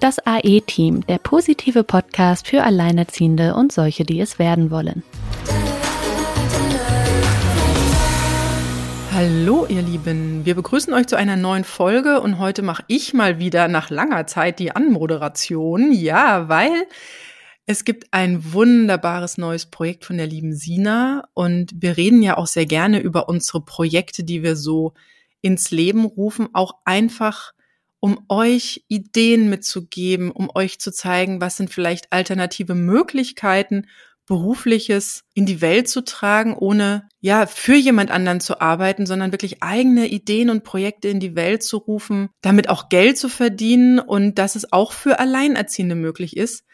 Das AE-Team, der positive Podcast für Alleinerziehende und solche, die es werden wollen. Hallo ihr Lieben, wir begrüßen euch zu einer neuen Folge und heute mache ich mal wieder nach langer Zeit die Anmoderation. Ja, weil es gibt ein wunderbares neues Projekt von der lieben Sina und wir reden ja auch sehr gerne über unsere Projekte, die wir so ins Leben rufen, auch einfach um euch Ideen mitzugeben, um euch zu zeigen, was sind vielleicht alternative Möglichkeiten, berufliches in die Welt zu tragen, ohne ja für jemand anderen zu arbeiten, sondern wirklich eigene Ideen und Projekte in die Welt zu rufen, damit auch Geld zu verdienen und dass es auch für Alleinerziehende möglich ist.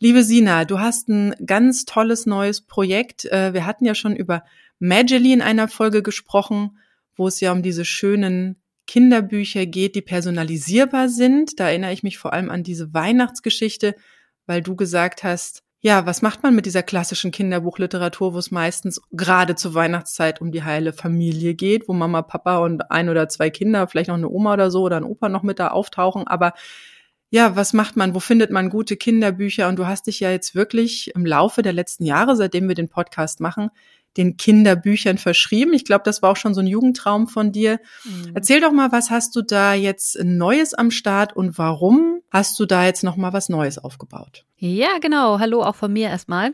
Liebe Sina, du hast ein ganz tolles neues Projekt. Äh, wir hatten ja schon über Magely in einer Folge gesprochen, wo es ja um diese schönen Kinderbücher geht, die personalisierbar sind. Da erinnere ich mich vor allem an diese Weihnachtsgeschichte, weil du gesagt hast, ja, was macht man mit dieser klassischen Kinderbuchliteratur, wo es meistens gerade zur Weihnachtszeit um die heile Familie geht, wo Mama, Papa und ein oder zwei Kinder, vielleicht noch eine Oma oder so oder ein Opa noch mit da auftauchen, aber ja, was macht man? Wo findet man gute Kinderbücher? Und du hast dich ja jetzt wirklich im Laufe der letzten Jahre, seitdem wir den Podcast machen, den Kinderbüchern verschrieben. Ich glaube, das war auch schon so ein Jugendtraum von dir. Mhm. Erzähl doch mal, was hast du da jetzt Neues am Start und warum hast du da jetzt noch mal was Neues aufgebaut? Ja, genau. Hallo auch von mir erstmal.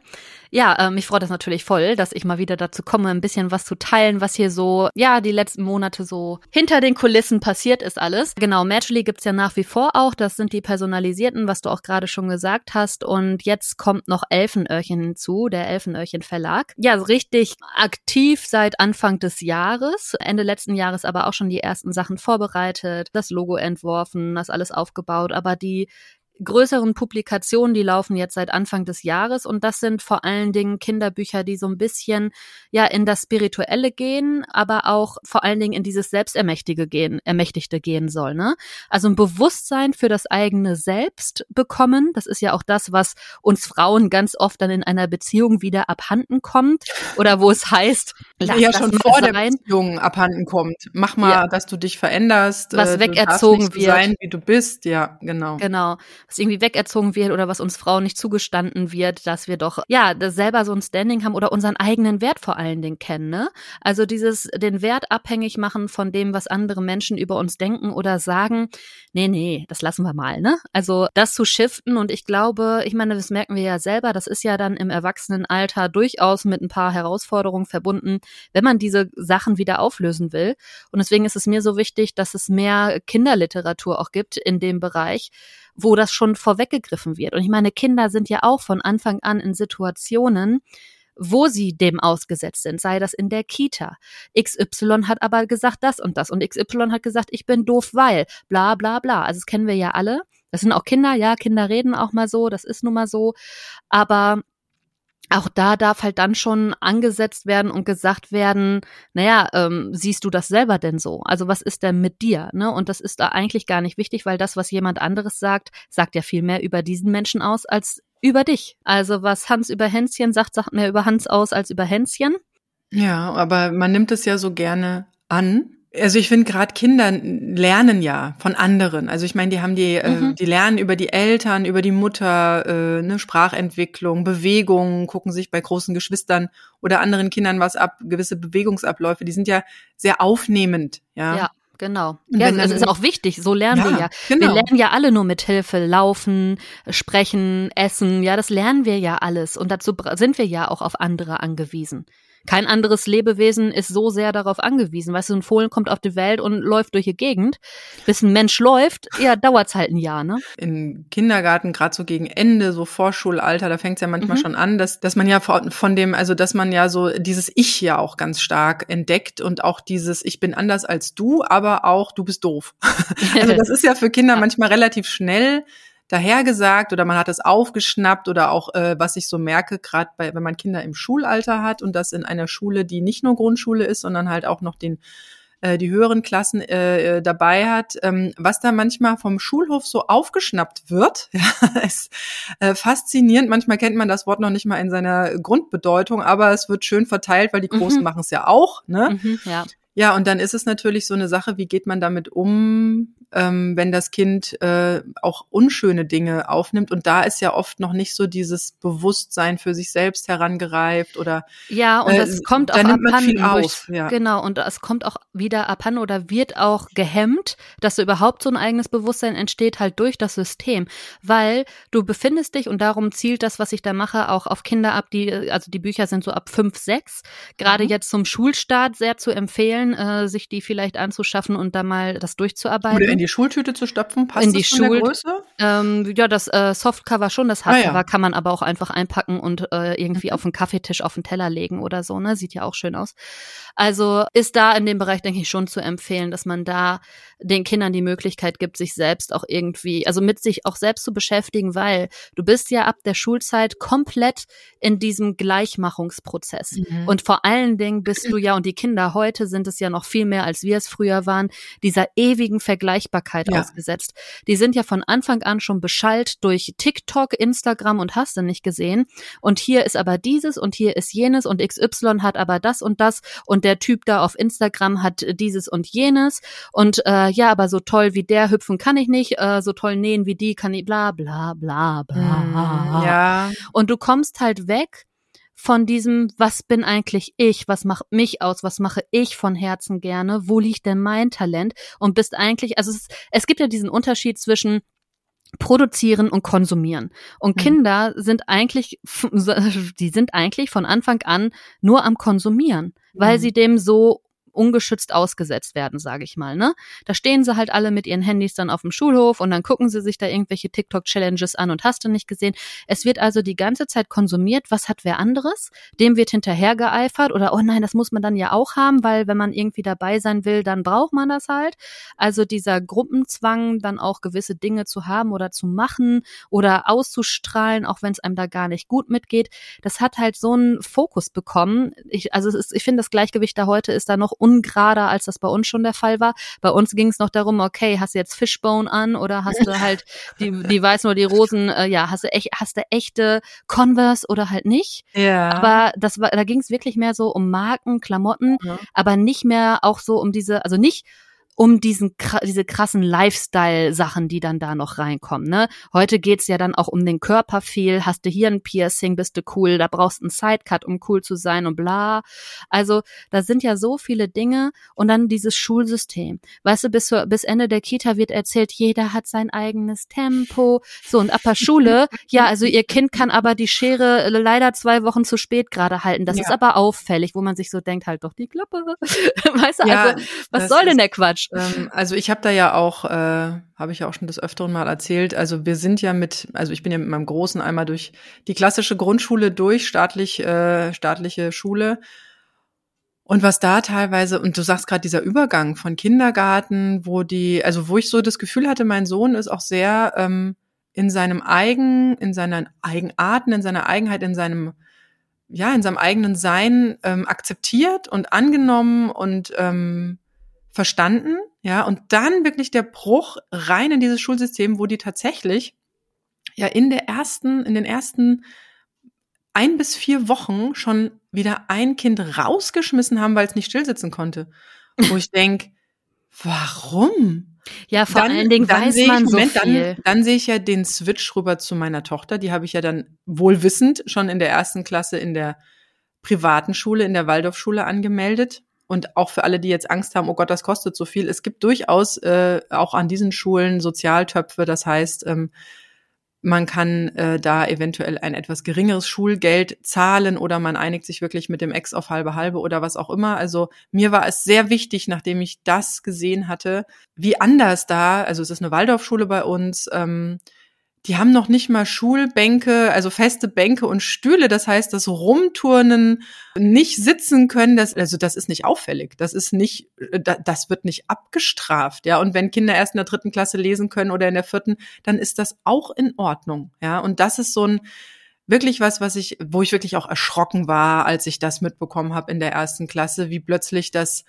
Ja, ähm, mich freut das natürlich voll, dass ich mal wieder dazu komme, ein bisschen was zu teilen, was hier so, ja, die letzten Monate so hinter den Kulissen passiert ist alles. Genau, Matchly gibt's ja nach wie vor auch. Das sind die personalisierten, was du auch gerade schon gesagt hast. Und jetzt kommt noch Elfenöhrchen hinzu, der Elfenöhrchen Verlag. Ja, richtig aktiv seit Anfang des Jahres. Ende letzten Jahres aber auch schon die ersten Sachen vorbereitet, das Logo entworfen, das alles aufgebaut. Aber die größeren Publikationen, die laufen jetzt seit Anfang des Jahres und das sind vor allen Dingen Kinderbücher, die so ein bisschen ja in das Spirituelle gehen, aber auch vor allen Dingen in dieses Selbstermächtige gehen, Ermächtigte gehen soll. Ne? Also ein Bewusstsein für das eigene Selbst bekommen. Das ist ja auch das, was uns Frauen ganz oft dann in einer Beziehung wieder abhanden kommt oder wo es heißt, lass ja schon vor sein. der Beziehung abhanden kommt. Mach mal, ja. dass du dich veränderst, was äh, wegerzogen wird, sein, wie du bist. Ja, genau. Genau was irgendwie wegerzogen wird oder was uns Frauen nicht zugestanden wird, dass wir doch ja selber so ein Standing haben oder unseren eigenen Wert vor allen Dingen kennen. Ne? Also dieses den Wert abhängig machen von dem, was andere Menschen über uns denken oder sagen. Nee, nee, das lassen wir mal. Ne? Also das zu shiften und ich glaube, ich meine, das merken wir ja selber. Das ist ja dann im Erwachsenenalter durchaus mit ein paar Herausforderungen verbunden, wenn man diese Sachen wieder auflösen will. Und deswegen ist es mir so wichtig, dass es mehr Kinderliteratur auch gibt in dem Bereich, wo das schon vorweggegriffen wird. Und ich meine, Kinder sind ja auch von Anfang an in Situationen, wo sie dem ausgesetzt sind, sei das in der Kita. XY hat aber gesagt das und das und XY hat gesagt, ich bin doof, weil bla bla bla. Also das kennen wir ja alle. Das sind auch Kinder, ja, Kinder reden auch mal so, das ist nun mal so. Aber auch da darf halt dann schon angesetzt werden und gesagt werden, naja, ähm, siehst du das selber denn so? Also was ist denn mit dir? Ne? Und das ist da eigentlich gar nicht wichtig, weil das, was jemand anderes sagt, sagt ja viel mehr über diesen Menschen aus als über dich. Also was Hans über Hänschen sagt, sagt mehr über Hans aus als über Hänschen. Ja, aber man nimmt es ja so gerne an also ich finde gerade Kinder lernen ja von anderen. Also ich meine, die haben die, äh, mhm. äh, die lernen über die Eltern, über die Mutter, äh, ne, Sprachentwicklung, Bewegungen, gucken sich bei großen Geschwistern oder anderen Kindern was ab, gewisse Bewegungsabläufe. Die sind ja sehr aufnehmend, ja. Ja. Genau. Ja, das ist auch wichtig. So lernen ja, wir ja. Genau. Wir lernen ja alle nur mit Hilfe laufen, sprechen, essen. Ja, das lernen wir ja alles. Und dazu sind wir ja auch auf andere angewiesen. Kein anderes Lebewesen ist so sehr darauf angewiesen. Weißt du, ein Fohlen kommt auf die Welt und läuft durch die Gegend. Bis ein Mensch läuft, ja, dauert's halt ein Jahr, ne? Im Kindergarten, gerade so gegen Ende, so Vorschulalter, da fängt's ja manchmal mhm. schon an, dass, dass man ja von dem, also dass man ja so dieses Ich ja auch ganz stark entdeckt und auch dieses Ich bin anders als du, aber auch du bist doof. also das ist ja für Kinder manchmal relativ schnell dahergesagt oder man hat es aufgeschnappt oder auch, äh, was ich so merke, gerade bei, wenn man Kinder im Schulalter hat und das in einer Schule, die nicht nur Grundschule ist, sondern halt auch noch den äh, die höheren Klassen äh, äh dabei hat, ähm, was da manchmal vom Schulhof so aufgeschnappt wird, ja, ist äh, faszinierend. Manchmal kennt man das Wort noch nicht mal in seiner Grundbedeutung, aber es wird schön verteilt, weil die Großen mhm. machen es ja auch. Ne? Mhm, ja. Ja, und dann ist es natürlich so eine Sache, wie geht man damit um, ähm, wenn das Kind äh, auch unschöne Dinge aufnimmt. Und da ist ja oft noch nicht so dieses Bewusstsein für sich selbst herangereift oder ja, und das äh, kommt da auch nimmt man abhanden viel auf, ja. genau, und es kommt auch wieder abhanden oder wird auch gehemmt, dass überhaupt so ein eigenes Bewusstsein entsteht, halt durch das System. Weil du befindest dich, und darum zielt das, was ich da mache, auch auf Kinder ab, die, also die Bücher sind so ab fünf, sechs, gerade Mhm. jetzt zum Schulstart sehr zu empfehlen, äh, sich die vielleicht anzuschaffen und da mal das durchzuarbeiten. Die Schultüte zu stopfen, passt In die das Schul- Größe? Ähm, ja, das äh, Softcover schon, das Ah, Hardcover ja. kann man aber auch einfach einpacken und äh, irgendwie Mhm. auf den Kaffeetisch auf den Teller legen oder so, ne? Sieht ja auch schön aus. Also ist da in dem Bereich, denke ich, schon zu empfehlen, dass man da den Kindern die Möglichkeit gibt, sich selbst auch irgendwie, also mit sich auch selbst zu beschäftigen, weil du bist ja ab der Schulzeit komplett in diesem Gleichmachungsprozess. Mhm. Und vor allen Dingen bist du ja, und die Kinder heute sind es ja noch viel mehr, als wir es früher waren, dieser ewigen Vergleichbarkeit Ja. ausgesetzt. Die sind ja von Anfang an schon beschallt durch TikTok, Instagram und hast du nicht gesehen. Und hier ist aber dieses und hier ist jenes und XY hat aber das und das und der Typ da auf Instagram hat dieses und jenes und äh, ja, aber so toll wie der hüpfen kann ich nicht, äh, so toll nähen wie die kann ich, bla bla bla bla. Mhm. Ja, Und du kommst halt weg von diesem, was bin eigentlich ich, was macht mich aus, was mache ich von Herzen gerne, wo liegt denn mein Talent und bist eigentlich, also es, es gibt ja diesen Unterschied zwischen produzieren und konsumieren. Und Mhm. Kinder sind eigentlich, die sind eigentlich von Anfang an nur am Konsumieren, weil Mhm. sie dem so ungeschützt ausgesetzt werden, sage ich mal. Ne? Da stehen sie halt alle mit ihren Handys dann auf dem Schulhof und dann gucken sie sich da irgendwelche TikTok-Challenges an und hast du nicht gesehen. Es wird also die ganze Zeit konsumiert. Was hat wer anderes? Dem wird hinterhergeeifert oder oh nein, das muss man dann ja auch haben, weil wenn man irgendwie dabei sein will, dann braucht man das halt. Also dieser Gruppenzwang, dann auch gewisse Dinge zu haben oder zu machen oder auszustrahlen, auch wenn es einem da gar nicht gut mitgeht, das hat halt so einen Fokus bekommen. Ich, also es ist, ich finde, das Gleichgewicht da heute ist da noch ungerader, als das bei uns schon der Fall war. Bei uns ging es noch darum, okay, hast du jetzt Fishbone an oder hast du halt die, die weißen oder die Rosen, äh, ja, hast du echt, hast du echte Converse oder halt nicht. ja. Aber das war, da ging es wirklich mehr so um Marken, Klamotten, Ja. aber nicht mehr auch so um diese, also nicht um diesen diese krassen Lifestyle-Sachen, die dann da noch reinkommen. Ne? Heute geht's ja dann auch um den Körper viel. Hast du hier ein Piercing, bist du cool. Da brauchst du einen Sidecut, um cool zu sein und bla. Also da sind ja so viele Dinge und dann dieses Schulsystem. Weißt du, bis, bis Ende der Kita wird erzählt, jeder hat sein eigenes Tempo. So und ab der Schule, ja, also ihr Kind kann aber die Schere leider zwei Wochen zu spät gerade halten. Das Ja. ist aber auffällig, wo man sich so denkt, halt doch die Klappe. weißt du, Ja, also was soll denn der Quatsch? Ähm, also ich habe da ja auch, äh, habe ich ja auch schon des Öfteren mal erzählt, also wir sind ja mit, also ich bin ja mit meinem Großen einmal durch die klassische Grundschule durch, staatlich, äh, staatliche Schule. Und was da teilweise, und du sagst gerade dieser Übergang von Kindergarten, wo die, also wo ich so das Gefühl hatte, mein Sohn ist auch sehr ähm, in seinem Eigen, in seinen Eigenarten, in seiner Eigenheit, in seinem, ja, in seinem eigenen Sein ähm, akzeptiert und angenommen und ähm, verstanden, ja, und dann wirklich der Bruch rein in dieses Schulsystem, wo die tatsächlich ja in der ersten, in den ersten ein bis vier Wochen schon wieder ein Kind rausgeschmissen haben, weil es nicht stillsitzen konnte. Wo ich denk, warum? Ja, vor allen Dingen weiß sehe man ich, so Moment, viel. Dann, dann sehe ich ja den Switch rüber zu meiner Tochter. Die habe ich ja dann wohlwissend schon in der ersten Klasse in der privaten Schule, in der Waldorfschule angemeldet. Und auch für alle, die jetzt Angst haben, oh Gott, das kostet so viel. Es gibt durchaus äh, auch an diesen Schulen Sozialtöpfe. Das heißt, ähm, man kann äh, da eventuell ein etwas geringeres Schulgeld zahlen oder man einigt sich wirklich mit dem Ex auf halbe halbe oder was auch immer. Also mir war es sehr wichtig, nachdem ich das gesehen hatte, wie anders da, also es ist eine Waldorfschule bei uns, ähm, die haben noch nicht mal Schulbänke, also feste Bänke und Stühle. Das heißt, das Rumturnen, nicht sitzen können, das, also das ist nicht auffällig. Das ist nicht, da- das wird nicht abgestraft, ja. Und wenn Kinder erst in der dritten Klasse lesen können oder in der vierten, dann ist das auch in Ordnung, ja. Und das ist so ein, wirklich was, was ich, wo ich wirklich auch erschrocken war, als ich das mitbekommen habe in der ersten Klasse, wie plötzlich das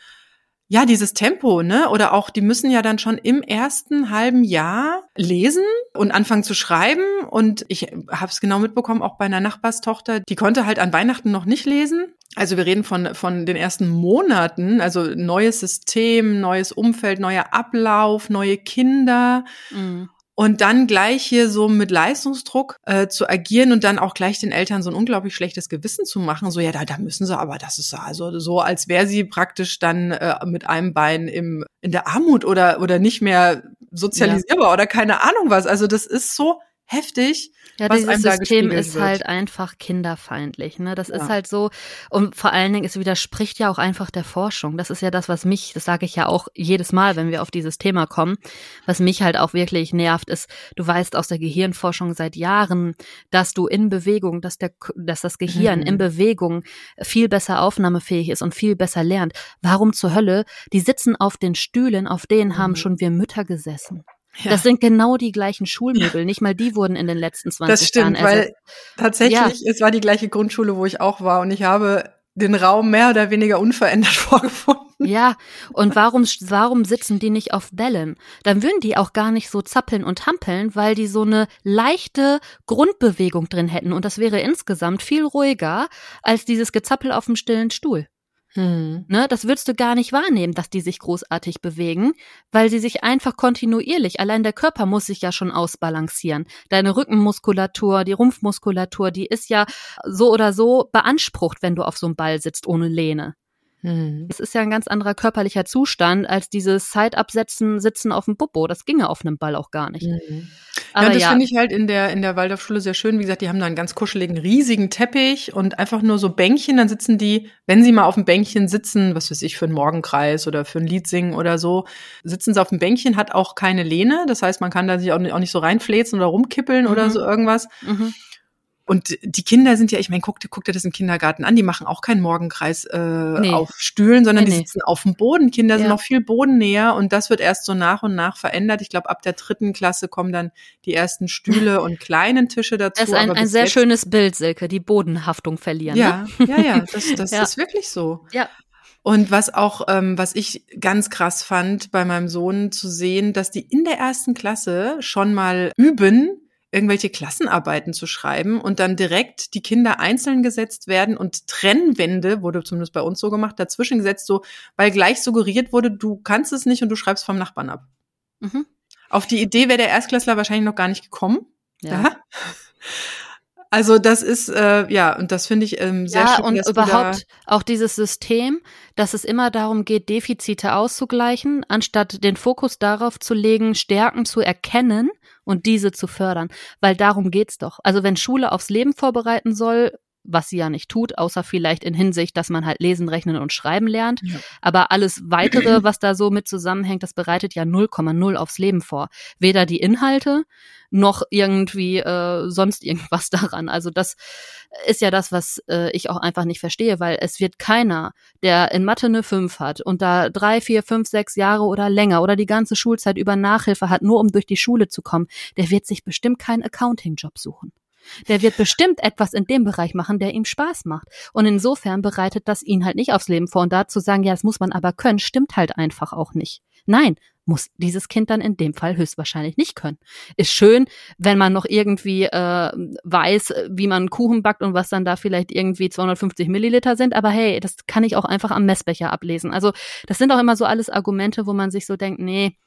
ja, dieses Tempo, ne? Oder auch, die müssen ja dann schon im ersten halben Jahr lesen und anfangen zu schreiben. Und ich habe es genau mitbekommen, auch bei einer Nachbarstochter, die konnte halt an Weihnachten noch nicht lesen. Also wir reden von, von den ersten Monaten, also neues System, neues Umfeld, neuer Ablauf, neue Kinder. Mhm und dann gleich hier so mit Leistungsdruck äh, zu agieren und dann auch gleich den Eltern so ein unglaublich schlechtes Gewissen zu machen, so ja, da, da müssen sie, aber das ist also so, als wäre sie praktisch dann äh, mit einem Bein im in der Armut oder oder nicht mehr sozialisierbar ja. oder keine Ahnung was. Also das ist so heftig. Ja, dieses System ist wird. halt einfach kinderfeindlich. Ne? Das ja. ist halt so. Und vor allen Dingen, es widerspricht ja auch einfach der Forschung. Das ist ja das, was mich, das sage ich ja auch jedes Mal, wenn wir auf dieses Thema kommen, was mich halt auch wirklich nervt, ist, du weißt aus der Gehirnforschung seit Jahren, dass du in Bewegung, dass der, dass das Gehirn mhm. in Bewegung viel besser aufnahmefähig ist und viel besser lernt. Warum zur Hölle? Die sitzen auf den Stühlen, auf denen mhm. haben schon wir Mütter gesessen. Ja. Das sind genau die gleichen Schulmöbel. Ja. Nicht mal die wurden in den letzten 20 das stimmt, Jahren. Weil tatsächlich, ja. es war die gleiche Grundschule, wo ich auch war und ich habe den Raum mehr oder weniger unverändert vorgefunden. Ja, und warum, warum sitzen die nicht auf Bällen? Dann würden die auch gar nicht so zappeln und hampeln, weil die so eine leichte Grundbewegung drin hätten. Und das wäre insgesamt viel ruhiger als dieses Gezappel auf dem stillen Stuhl. Hm. Ne, das würdest du gar nicht wahrnehmen, dass die sich großartig bewegen, weil sie sich einfach kontinuierlich, allein der Körper muss sich ja schon ausbalancieren. Deine Rückenmuskulatur, die Rumpfmuskulatur, die ist ja so oder so beansprucht, wenn du auf so einem Ball sitzt ohne Lehne. Mhm. Es ist ja ein ganz anderer körperlicher Zustand als dieses Side-Absetzen, Sitzen auf dem Popo. Das ginge auf einem Ball auch gar nicht. Mhm. Aber ja, das ja. finde ich halt in der, in der Waldorfschule sehr schön. Wie gesagt, die haben da einen ganz kuscheligen, riesigen Teppich und einfach nur so Bänkchen. Dann sitzen die, wenn sie mal auf dem Bänkchen sitzen, was weiß ich, für einen Morgenkreis oder für ein Lied singen oder so, sitzen sie auf dem Bänkchen, hat auch keine Lehne. Das heißt, man kann da sich auch nicht, auch nicht so reinfläzen oder rumkippeln mhm. oder so irgendwas. Mhm. Und die Kinder sind ja, ich meine, guck, guck dir das im Kindergarten an, die machen auch keinen Morgenkreis äh, nee. auf Stühlen, sondern nee, die sitzen nee. auf dem Boden. Kinder ja. sind noch viel bodennäher und das wird erst so nach und nach verändert. Ich glaube, ab der dritten Klasse kommen dann die ersten Stühle und kleinen Tische dazu. Das ist ein, ein sehr schönes Bild, Silke, die Bodenhaftung verlieren. Ja, ne? ja, ja, das, das ja. ist wirklich so. Ja. Und was auch, ähm, was ich ganz krass fand bei meinem Sohn zu sehen, dass die in der ersten Klasse schon mal üben, irgendwelche Klassenarbeiten zu schreiben und dann direkt die Kinder einzeln gesetzt werden und Trennwände, wurde zumindest bei uns so gemacht, dazwischen gesetzt, so, weil gleich suggeriert wurde, du kannst es nicht und du schreibst vom Nachbarn ab. Mhm. Auf die Idee wäre der Erstklässler wahrscheinlich noch gar nicht gekommen. Ja. ja. Also das ist ja, äh, ja und das finde ich ähm, sehr ja, schön. und überhaupt auch dieses System, dass es immer darum geht, Defizite auszugleichen, anstatt den Fokus darauf zu legen, Stärken zu erkennen und diese zu fördern. Weil darum geht's doch. Also wenn Schule aufs Leben vorbereiten soll, was sie ja nicht tut, außer vielleicht in Hinsicht, dass man halt lesen, rechnen und schreiben lernt. Ja. Aber alles weitere, was da so mit zusammenhängt, das bereitet ja 0,0 aufs Leben vor. Weder die Inhalte noch irgendwie äh, sonst irgendwas daran. Also das ist ja das, was äh, ich auch einfach nicht verstehe, weil es wird keiner, der in Mathe eine 5 hat und da drei, vier, fünf, sechs Jahre oder länger oder die ganze Schulzeit über Nachhilfe hat, nur um durch die Schule zu kommen, der wird sich bestimmt keinen Accounting-Job suchen. Der wird bestimmt etwas in dem Bereich machen, der ihm Spaß macht. Und insofern bereitet das ihn halt nicht aufs Leben vor. Und da zu sagen, ja, das muss man aber können, stimmt halt einfach auch nicht. Nein, muss dieses Kind dann in dem Fall höchstwahrscheinlich nicht können. Ist schön, wenn man noch irgendwie äh, weiß, wie man Kuchen backt und was dann da vielleicht irgendwie 250 Milliliter sind, aber hey, das kann ich auch einfach am Messbecher ablesen. Also das sind auch immer so alles Argumente, wo man sich so denkt, nee,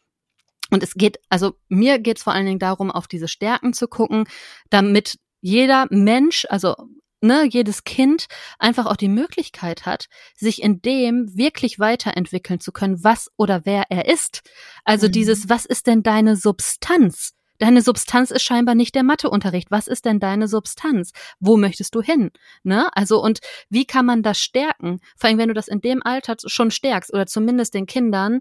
und es geht, also mir geht es vor allen Dingen darum, auf diese Stärken zu gucken, damit jeder Mensch, also ne, jedes Kind einfach auch die Möglichkeit hat, sich in dem wirklich weiterentwickeln zu können, was oder wer er ist. Also mhm. dieses, was ist denn deine Substanz? Deine Substanz ist scheinbar nicht der Matheunterricht. Was ist denn deine Substanz? Wo möchtest du hin? Ne? Also, und wie kann man das stärken? Vor allem, wenn du das in dem Alter schon stärkst oder zumindest den Kindern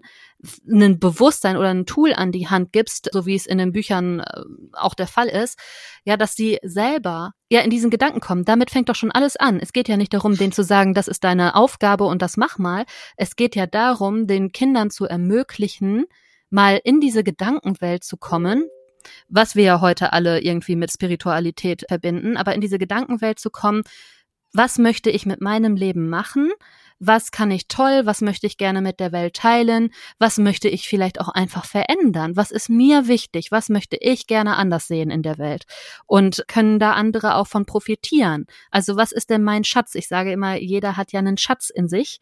ein Bewusstsein oder ein Tool an die Hand gibst, so wie es in den Büchern äh, auch der Fall ist, ja, dass sie selber ja in diesen Gedanken kommen. Damit fängt doch schon alles an. Es geht ja nicht darum, denen zu sagen, das ist deine Aufgabe und das mach mal. Es geht ja darum, den Kindern zu ermöglichen, mal in diese Gedankenwelt zu kommen, was wir ja heute alle irgendwie mit Spiritualität verbinden, aber in diese Gedankenwelt zu kommen, was möchte ich mit meinem Leben machen? was kann ich toll, was möchte ich gerne mit der Welt teilen, was möchte ich vielleicht auch einfach verändern, was ist mir wichtig, was möchte ich gerne anders sehen in der Welt? Und können da andere auch von profitieren. Also was ist denn mein Schatz? Ich sage immer, jeder hat ja einen Schatz in sich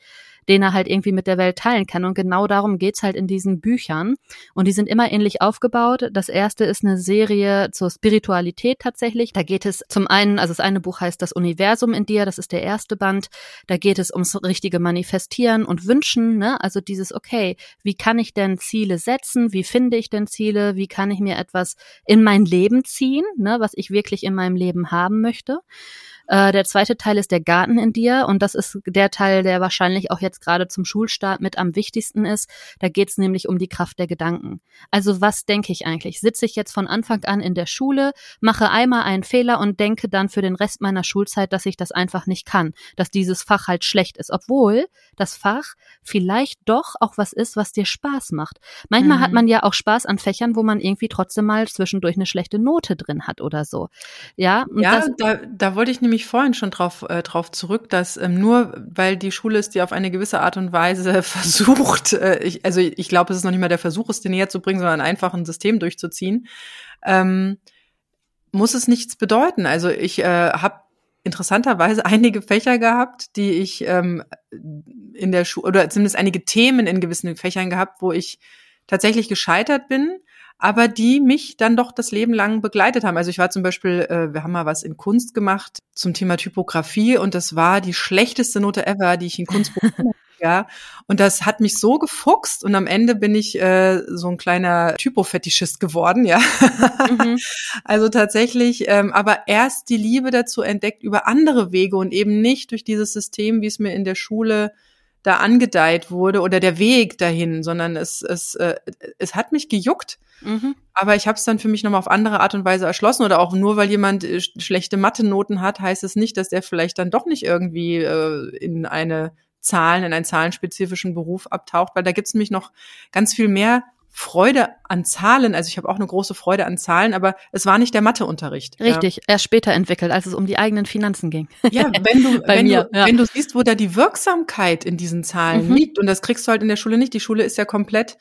den er halt irgendwie mit der Welt teilen kann. Und genau darum geht's halt in diesen Büchern. Und die sind immer ähnlich aufgebaut. Das erste ist eine Serie zur Spiritualität tatsächlich. Da geht es zum einen, also das eine Buch heißt Das Universum in dir, das ist der erste Band. Da geht es ums richtige Manifestieren und Wünschen, ne? Also dieses, okay, wie kann ich denn Ziele setzen? Wie finde ich denn Ziele? Wie kann ich mir etwas in mein Leben ziehen, ne? Was ich wirklich in meinem Leben haben möchte? Äh, der zweite Teil ist der Garten in dir und das ist der Teil, der wahrscheinlich auch jetzt gerade zum Schulstart mit am wichtigsten ist. Da geht es nämlich um die Kraft der Gedanken. Also was denke ich eigentlich? Sitze ich jetzt von Anfang an in der Schule, mache einmal einen Fehler und denke dann für den Rest meiner Schulzeit, dass ich das einfach nicht kann, dass dieses Fach halt schlecht ist, obwohl das Fach vielleicht doch auch was ist, was dir Spaß macht. Manchmal mhm. hat man ja auch Spaß an Fächern, wo man irgendwie trotzdem mal zwischendurch eine schlechte Note drin hat oder so. Ja, ja das, da, da wollte ich nämlich nämlich vorhin schon drauf, äh, drauf zurück, dass ähm, nur weil die Schule es dir auf eine gewisse Art und Weise versucht, äh, ich, also ich glaube, es ist noch nicht mal der Versuch, es dir näher zu bringen, sondern einfach ein System durchzuziehen, ähm, muss es nichts bedeuten. Also ich äh, habe interessanterweise einige Fächer gehabt, die ich ähm, in der Schule, oder zumindest einige Themen in gewissen Fächern gehabt, wo ich tatsächlich gescheitert bin aber die mich dann doch das Leben lang begleitet haben. Also ich war zum Beispiel, äh, wir haben mal was in Kunst gemacht zum Thema Typografie und das war die schlechteste Note ever, die ich in Kunst bekommen ja. Und das hat mich so gefuchst und am Ende bin ich äh, so ein kleiner Typofetischist geworden, ja. Mhm. Also tatsächlich, ähm, aber erst die Liebe dazu entdeckt über andere Wege und eben nicht durch dieses System, wie es mir in der Schule da angedeiht wurde oder der Weg dahin, sondern es, es, äh, es hat mich gejuckt. Mhm. Aber ich habe es dann für mich nochmal auf andere Art und Weise erschlossen. Oder auch nur weil jemand äh, schlechte Mathe-Noten hat, heißt es nicht, dass der vielleicht dann doch nicht irgendwie äh, in eine Zahlen, in einen zahlenspezifischen Beruf abtaucht, weil da gibt's nämlich noch ganz viel mehr Freude an Zahlen. Also ich habe auch eine große Freude an Zahlen, aber es war nicht der Matheunterricht. Richtig, ja. erst später entwickelt, als es um die eigenen Finanzen ging. Ja, wenn du, wenn, mir, du ja. wenn du siehst, wo da die Wirksamkeit in diesen Zahlen mhm. liegt, und das kriegst du halt in der Schule nicht. Die Schule ist ja komplett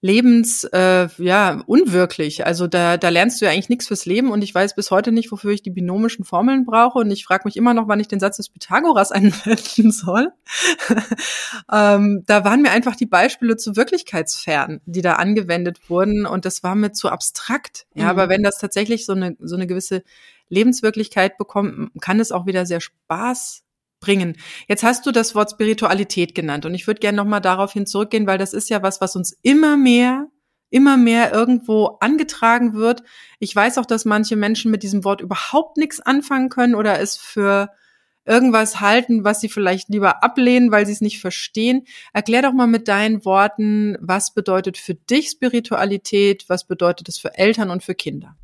lebens äh, ja unwirklich. Also da, da lernst du ja eigentlich nichts fürs Leben und ich weiß bis heute nicht, wofür ich die binomischen Formeln brauche und ich frage mich immer noch, wann ich den Satz des Pythagoras anwenden soll. ähm, da waren mir einfach die Beispiele zu wirklichkeitsfern, die da angewendet wurden und das war mir zu abstrakt. Ja, mhm. aber wenn das tatsächlich so eine so eine gewisse Lebenswirklichkeit bekommt, kann es auch wieder sehr Spaß bringen. Jetzt hast du das Wort Spiritualität genannt und ich würde gerne nochmal daraufhin zurückgehen, weil das ist ja was, was uns immer mehr, immer mehr irgendwo angetragen wird. Ich weiß auch, dass manche Menschen mit diesem Wort überhaupt nichts anfangen können oder es für irgendwas halten, was sie vielleicht lieber ablehnen, weil sie es nicht verstehen. Erklär doch mal mit deinen Worten, was bedeutet für dich Spiritualität, was bedeutet es für Eltern und für Kinder?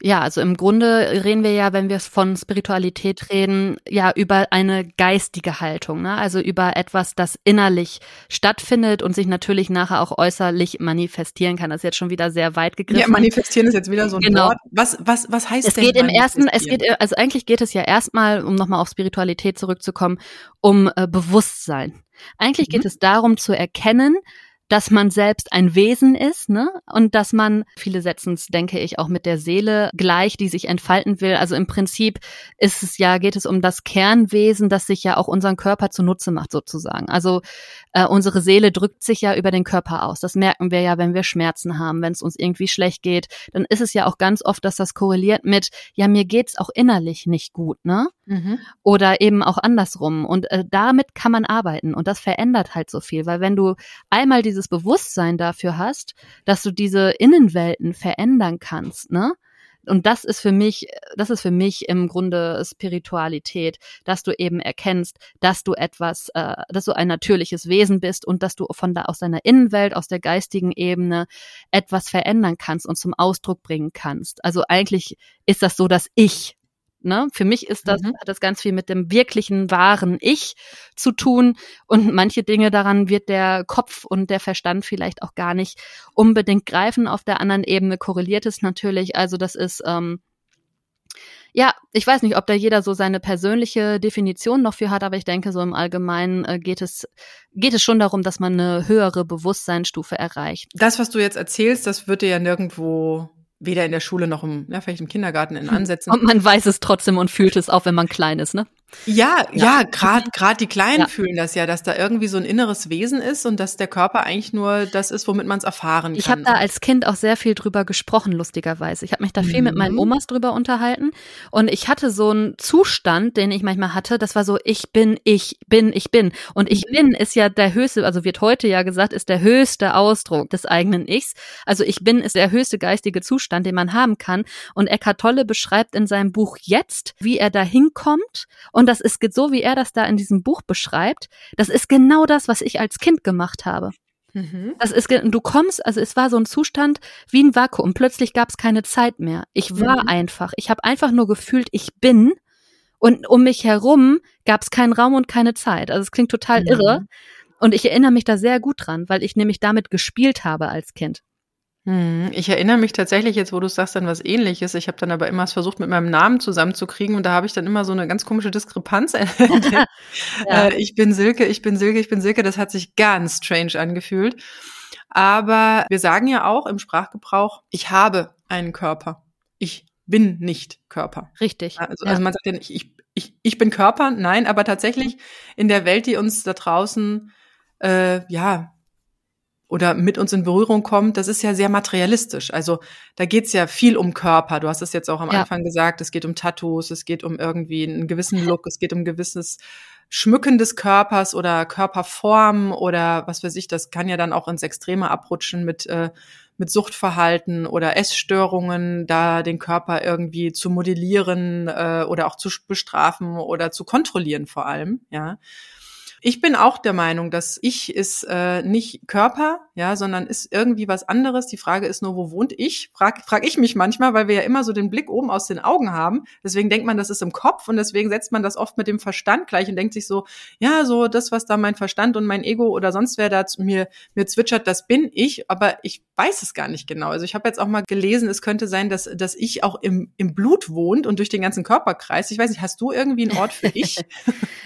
Ja, also im Grunde reden wir ja, wenn wir von Spiritualität reden, ja über eine geistige Haltung, ne? also über etwas, das innerlich stattfindet und sich natürlich nachher auch äußerlich manifestieren kann. Das ist jetzt schon wieder sehr weit gegriffen. Ja, manifestieren ist jetzt wieder so ein genau. Wort. Was, was, was heißt es denn? Es geht im ersten, es geht, also eigentlich geht es ja erstmal, um nochmal auf Spiritualität zurückzukommen, um äh, Bewusstsein. Eigentlich geht mhm. es darum zu erkennen, dass man selbst ein Wesen ist, ne? Und dass man, viele setzen es, denke ich, auch mit der Seele gleich, die sich entfalten will. Also im Prinzip ist es ja, geht es um das Kernwesen, das sich ja auch unseren Körper zunutze macht, sozusagen. Also äh, unsere Seele drückt sich ja über den Körper aus. Das merken wir ja, wenn wir Schmerzen haben, wenn es uns irgendwie schlecht geht. Dann ist es ja auch ganz oft, dass das korreliert mit, ja, mir geht's auch innerlich nicht gut, ne? Mhm. Oder eben auch andersrum. Und äh, damit kann man arbeiten. Und das verändert halt so viel, weil wenn du einmal diese dieses Bewusstsein dafür hast, dass du diese Innenwelten verändern kannst, ne? Und das ist für mich, das ist für mich im Grunde Spiritualität, dass du eben erkennst, dass du etwas, äh, dass du ein natürliches Wesen bist und dass du von da aus deiner Innenwelt, aus der geistigen Ebene etwas verändern kannst und zum Ausdruck bringen kannst. Also eigentlich ist das so, dass ich Ne? Für mich ist das, mhm. hat das ganz viel mit dem wirklichen, wahren Ich zu tun. Und manche Dinge daran wird der Kopf und der Verstand vielleicht auch gar nicht unbedingt greifen. Auf der anderen Ebene korreliert es natürlich. Also das ist, ähm, Ja, ich weiß nicht, ob da jeder so seine persönliche Definition noch für hat, aber ich denke, so im Allgemeinen äh, geht es, geht es schon darum, dass man eine höhere Bewusstseinsstufe erreicht. Das, was du jetzt erzählst, das wird dir ja nirgendwo weder in der Schule noch im, ja, vielleicht im Kindergarten in. Ansätzen. Und man weiß es trotzdem und fühlt es auch, wenn man klein ist, ne? Ja, ja, gerade mhm. gerade die Kleinen ja. fühlen das ja, dass da irgendwie so ein inneres Wesen ist und dass der Körper eigentlich nur das ist, womit man es erfahren kann. Ich habe da als Kind auch sehr viel drüber gesprochen, lustigerweise. Ich habe mich da viel mhm. mit meinen mhm. Omas drüber unterhalten und ich hatte so einen Zustand, den ich manchmal hatte, das war so ich bin, ich bin, ich bin und ich mhm. bin ist ja der höchste, also wird heute ja gesagt, ist der höchste Ausdruck des eigenen Ichs. Also ich bin ist der höchste geistige Zustand, den man haben kann und Eckhart Tolle beschreibt in seinem Buch jetzt, wie er da hinkommt und das ist so, wie er das da in diesem Buch beschreibt. Das ist genau das, was ich als Kind gemacht habe. Mhm. Das ist, du kommst, also es war so ein Zustand wie ein Vakuum. Plötzlich gab es keine Zeit mehr. Ich war mhm. einfach. Ich habe einfach nur gefühlt, ich bin. Und um mich herum gab es keinen Raum und keine Zeit. Also es klingt total mhm. irre. Und ich erinnere mich da sehr gut dran, weil ich nämlich damit gespielt habe als Kind. Hm, ich erinnere mich tatsächlich jetzt, wo du sagst, dann was ähnliches. Ich habe dann aber immer versucht, mit meinem Namen zusammenzukriegen und da habe ich dann immer so eine ganz komische Diskrepanz. ja. äh, ich bin Silke, ich bin Silke, ich bin Silke. Das hat sich ganz strange angefühlt. Aber wir sagen ja auch im Sprachgebrauch, ich habe einen Körper. Ich bin nicht Körper. Richtig. Also, ja. also man sagt ja nicht, ich, ich, ich bin Körper. Nein, aber tatsächlich in der Welt, die uns da draußen äh, ja oder mit uns in Berührung kommt, das ist ja sehr materialistisch. Also da geht's ja viel um Körper. Du hast es jetzt auch am ja. Anfang gesagt, es geht um Tattoos, es geht um irgendwie einen gewissen Look, es geht um gewisses Schmücken des Körpers oder Körperform oder was weiß ich, das kann ja dann auch ins Extreme abrutschen mit, äh, mit Suchtverhalten oder Essstörungen, da den Körper irgendwie zu modellieren äh, oder auch zu bestrafen oder zu kontrollieren vor allem, ja. Ich bin auch der Meinung, dass ich ist äh, nicht Körper, ja, sondern ist irgendwie was anderes. Die Frage ist nur, wo wohnt ich? Frag, frag ich mich manchmal, weil wir ja immer so den Blick oben aus den Augen haben. Deswegen denkt man, das ist im Kopf und deswegen setzt man das oft mit dem Verstand gleich und denkt sich so, ja, so das, was da mein Verstand und mein Ego oder sonst wer da mir, mir zwitschert, das bin ich, aber ich weiß es gar nicht genau. Also ich habe jetzt auch mal gelesen, es könnte sein, dass, dass ich auch im, im Blut wohnt und durch den ganzen Körperkreis. Ich weiß nicht, hast du irgendwie einen Ort für ich?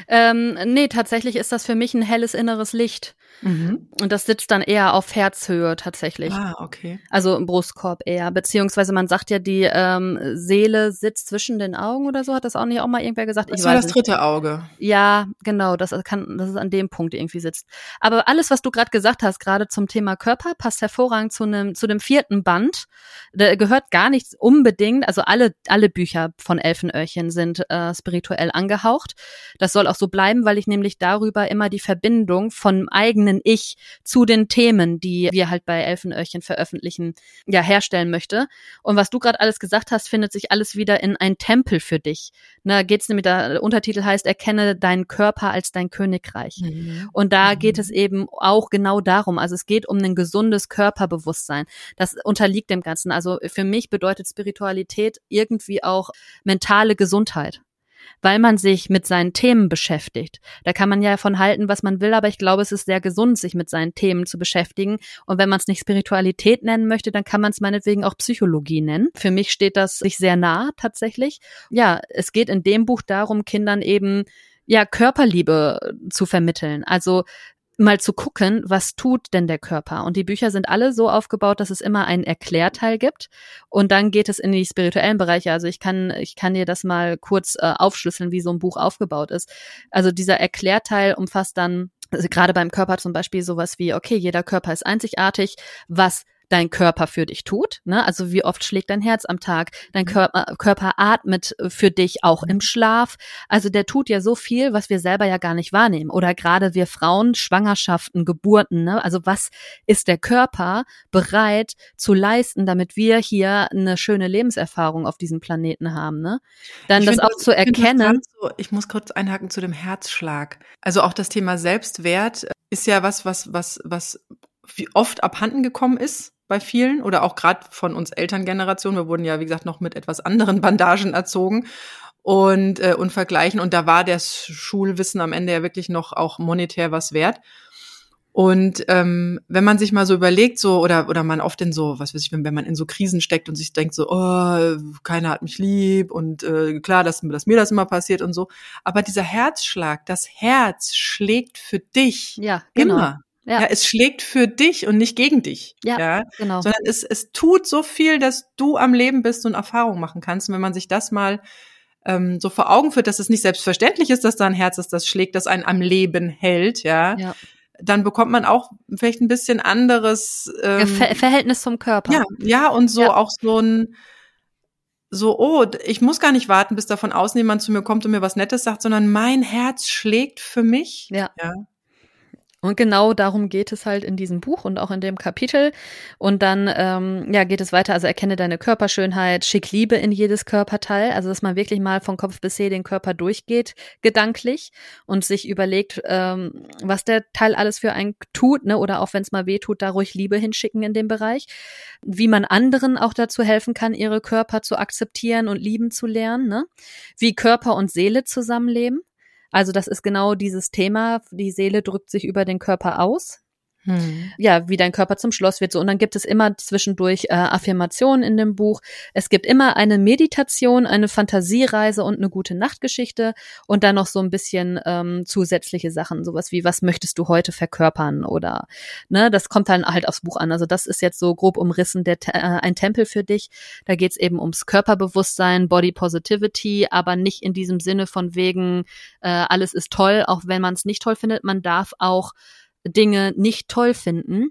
ähm, nee, tatsächlich ist das für mich ein helles inneres Licht. Mhm. Und das sitzt dann eher auf Herzhöhe tatsächlich. Ah, okay. Also im Brustkorb eher. Beziehungsweise man sagt ja, die ähm, Seele sitzt zwischen den Augen oder so. Hat das auch nicht auch mal irgendwer gesagt? Das ich war das nicht. dritte Auge. Ja, genau. Das kann, das ist an dem Punkt irgendwie sitzt. Aber alles, was du gerade gesagt hast, gerade zum Thema Körper, passt hervorragend zu einem zu dem vierten Band. Da gehört gar nichts unbedingt. Also alle alle Bücher von Elfenöhrchen sind äh, spirituell angehaucht. Das soll auch so bleiben, weil ich nämlich darüber immer die Verbindung von eigenen eigenen Ich zu den Themen, die wir halt bei Elfenöhrchen veröffentlichen, ja, herstellen möchte. Und was du gerade alles gesagt hast, findet sich alles wieder in ein Tempel für dich. Na, geht's nämlich, der Untertitel heißt, erkenne deinen Körper als dein Königreich. Mhm. Und da mhm. geht es eben auch genau darum. Also es geht um ein gesundes Körperbewusstsein. Das unterliegt dem Ganzen. Also für mich bedeutet Spiritualität irgendwie auch mentale Gesundheit weil man sich mit seinen Themen beschäftigt. Da kann man ja von halten, was man will, aber ich glaube, es ist sehr gesund, sich mit seinen Themen zu beschäftigen. Und wenn man es nicht Spiritualität nennen möchte, dann kann man es meinetwegen auch Psychologie nennen. Für mich steht das sich sehr nah tatsächlich. Ja, es geht in dem Buch darum, Kindern eben ja, Körperliebe zu vermitteln. Also mal zu gucken, was tut denn der Körper. Und die Bücher sind alle so aufgebaut, dass es immer einen Erklärteil gibt. Und dann geht es in die spirituellen Bereiche. Also ich kann, ich kann dir das mal kurz äh, aufschlüsseln, wie so ein Buch aufgebaut ist. Also dieser Erklärteil umfasst dann also gerade beim Körper zum Beispiel sowas wie, okay, jeder Körper ist einzigartig. Was dein Körper für dich tut. Ne? Also wie oft schlägt dein Herz am Tag? Dein mhm. Körper, Körper atmet für dich auch im Schlaf. Also der tut ja so viel, was wir selber ja gar nicht wahrnehmen. Oder gerade wir Frauen, Schwangerschaften, Geburten. Ne? Also was ist der Körper bereit zu leisten, damit wir hier eine schöne Lebenserfahrung auf diesem Planeten haben? Ne? Dann ich das auch zu erkennen. So, ich muss kurz einhaken zu dem Herzschlag. Also auch das Thema Selbstwert ist ja was, was, was, was wie oft abhanden gekommen ist bei vielen oder auch gerade von uns Elterngenerationen. Wir wurden ja, wie gesagt, noch mit etwas anderen Bandagen erzogen und, äh, und vergleichen. Und da war das Schulwissen am Ende ja wirklich noch auch monetär was wert. Und ähm, wenn man sich mal so überlegt, so oder oder man oft in so, was weiß ich, wenn, wenn man in so Krisen steckt und sich denkt so, oh, keiner hat mich lieb und äh, klar, dass, dass mir das immer passiert und so. Aber dieser Herzschlag, das Herz schlägt für dich ja, genau. immer. Ja. ja. es schlägt für dich und nicht gegen dich. Ja, ja? genau. Sondern es, es tut so viel, dass du am Leben bist und Erfahrung machen kannst. Und wenn man sich das mal ähm, so vor Augen führt, dass es nicht selbstverständlich ist, dass da ein Herz ist, das schlägt, das einen am Leben hält, ja, ja dann bekommt man auch vielleicht ein bisschen anderes ähm, Ver Verhältnis zum Körper. Ja, ja und so auch so ein so, oh, ich muss gar nicht warten, bis davon außen jemand zu mir kommt und mir was Nettes sagt, sondern mein Herz schlägt für mich. Ja. ja. Und genau darum geht es halt in diesem Buch und auch in dem Kapitel. Und dann ähm, ja geht es weiter. Also erkenne deine Körperschönheit, schick Liebe in jedes Körperteil. Also dass man wirklich mal von Kopf bis See den Körper durchgeht, gedanklich und sich überlegt, ähm, was der Teil alles für einen tut, ne? Oder auch wenn es mal weh tut, da ruhig Liebe hinschicken in dem Bereich. Wie man anderen auch dazu helfen kann, ihre Körper zu akzeptieren und lieben zu lernen, ne? Wie Körper und Seele zusammenleben. Also das ist genau dieses Thema. Die Seele drückt sich über den Körper aus. Hm. Ja, wie dein Körper zum Schloss wird so. Und dann gibt es immer zwischendurch äh, Affirmationen in dem Buch. Es gibt immer eine Meditation, eine Fantasiereise und eine gute Nachtgeschichte und dann noch so ein bisschen ähm, zusätzliche Sachen, sowas wie, was möchtest du heute verkörpern oder, ne, das kommt dann halt aufs Buch an. Also das ist jetzt so grob umrissen der, äh, ein Tempel für dich. Da geht's eben ums Körperbewusstsein, Body Positivity, aber nicht in diesem Sinne von wegen, äh, alles ist toll, auch wenn man es nicht toll findet. Man darf auch Dinge nicht toll finden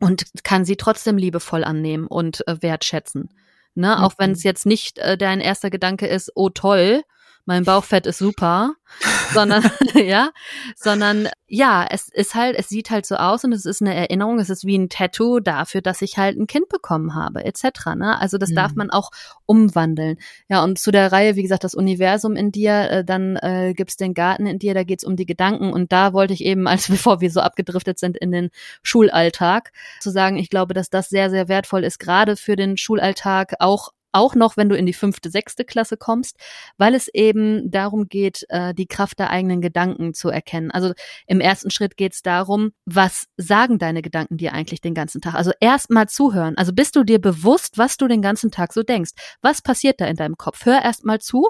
und kann sie trotzdem liebevoll annehmen und äh, wertschätzen. Ne? Mhm. Auch wenn es jetzt nicht äh, dein erster Gedanke ist, oh toll, mein Bauchfett ist super, sondern ja, sondern ja, es ist halt, es sieht halt so aus und es ist eine Erinnerung, es ist wie ein Tattoo dafür, dass ich halt ein Kind bekommen habe, etc. Ne? Also das mhm. darf man auch umwandeln. Ja, und zu der Reihe, wie gesagt, das Universum in dir, äh, dann äh, gibt's den Garten in dir, da geht's um die Gedanken und da wollte ich eben, als bevor wir so abgedriftet sind in den Schulalltag, zu sagen, ich glaube, dass das sehr, sehr wertvoll ist, gerade für den Schulalltag, auch auch noch, wenn du in die fünfte, sechste Klasse kommst, weil es eben darum geht, äh, die Kraft der eigenen Gedanken zu erkennen. Also im ersten Schritt geht es darum, was sagen deine Gedanken dir eigentlich den ganzen Tag? Also erstmal zuhören. Also bist du dir bewusst, was du den ganzen Tag so denkst? Was passiert da in deinem Kopf? Hör erstmal zu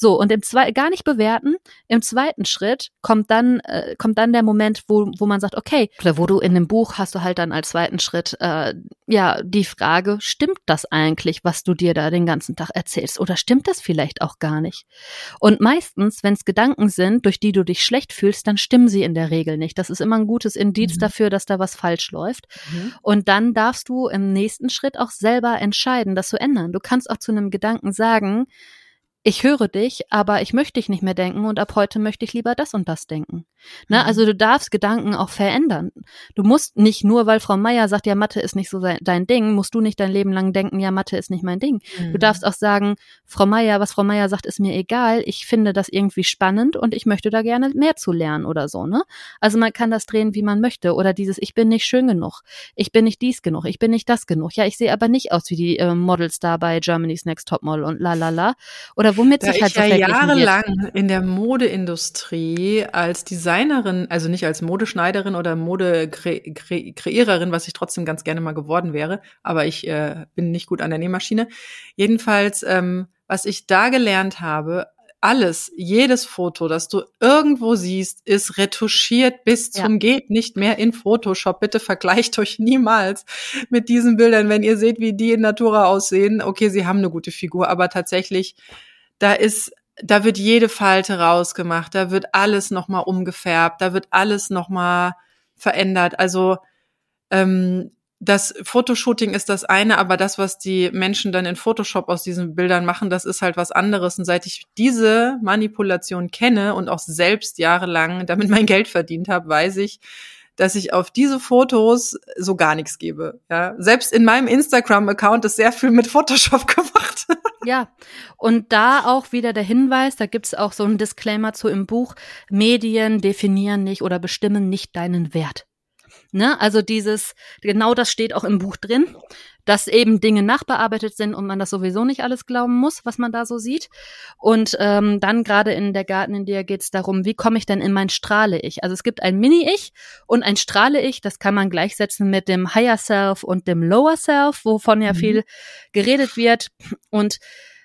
so, und im zweiten, gar nicht bewerten. Im zweiten Schritt kommt dann, äh, kommt dann der Moment, wo, wo man sagt, okay, oder wo du in dem Buch hast du halt dann als zweiten Schritt, äh, ja, die Frage, stimmt das eigentlich, was du dir da den ganzen Tag erzählst? Oder stimmt das vielleicht auch gar nicht? Und meistens, wenn es Gedanken sind, durch die du dich schlecht fühlst, dann stimmen sie in der Regel nicht. Das ist immer ein gutes Indiz mhm. dafür, dass da was falsch läuft. Mhm. Und dann darfst du im nächsten Schritt auch selber entscheiden, das zu ändern. Du kannst auch zu einem Gedanken sagen, ich höre dich, aber ich möchte dich nicht mehr denken und ab heute möchte ich lieber das und das denken. Ne? Mhm. Also du darfst Gedanken auch verändern. Du musst nicht nur, weil Frau Meier sagt, ja, Mathe ist nicht so dein Ding, musst du nicht dein Leben lang denken, ja, Mathe ist nicht mein Ding. Mhm. Du darfst auch sagen, Frau Meier, was Frau Meier sagt, ist mir egal. Ich finde das irgendwie spannend und ich möchte da gerne mehr zu lernen oder so, ne? Also man kann das drehen, wie man möchte. Oder dieses, ich bin nicht schön genug. Ich bin nicht dies genug. Ich bin nicht das genug. Ja, ich sehe aber nicht aus wie die äh, Models da bei Germany's Next Topmodel und la la la. Oder oder womit da sich halt ich ja jahrelang in der Modeindustrie als Designerin, also nicht als Modeschneiderin oder Modekreiererin, was ich trotzdem ganz gerne mal geworden wäre, aber ich äh, bin nicht gut an der Nähmaschine. Jedenfalls, ähm, was ich da gelernt habe, alles, jedes Foto, das du irgendwo siehst, ist retuschiert bis zum ja. geht nicht mehr in Photoshop. Bitte vergleicht euch niemals mit diesen Bildern, wenn ihr seht, wie die in Natura aussehen. Okay, sie haben eine gute Figur, aber tatsächlich da ist, da wird jede Falte rausgemacht, da wird alles nochmal umgefärbt, da wird alles nochmal verändert. Also ähm, das Fotoshooting ist das eine, aber das, was die Menschen dann in Photoshop aus diesen Bildern machen, das ist halt was anderes. Und seit ich diese Manipulation kenne und auch selbst jahrelang damit mein Geld verdient habe, weiß ich, dass ich auf diese Fotos so gar nichts gebe. Ja, selbst in meinem Instagram-Account ist sehr viel mit Photoshop gemacht. Ja, und da auch wieder der Hinweis, da gibt's auch so einen Disclaimer zu im Buch, Medien definieren nicht oder bestimmen nicht deinen Wert. Ne? Also dieses, genau das steht auch im Buch drin, dass eben Dinge nachbearbeitet sind und man das sowieso nicht alles glauben muss, was man da so sieht. Und ähm, dann gerade in der Garten in dir geht es darum, wie komme ich denn in mein Strahle-Ich? Also es gibt ein Mini-Ich und ein Strahle-Ich, das kann man gleichsetzen mit dem Higher Self und dem Lower Self, wovon ja mhm. viel geredet wird. Und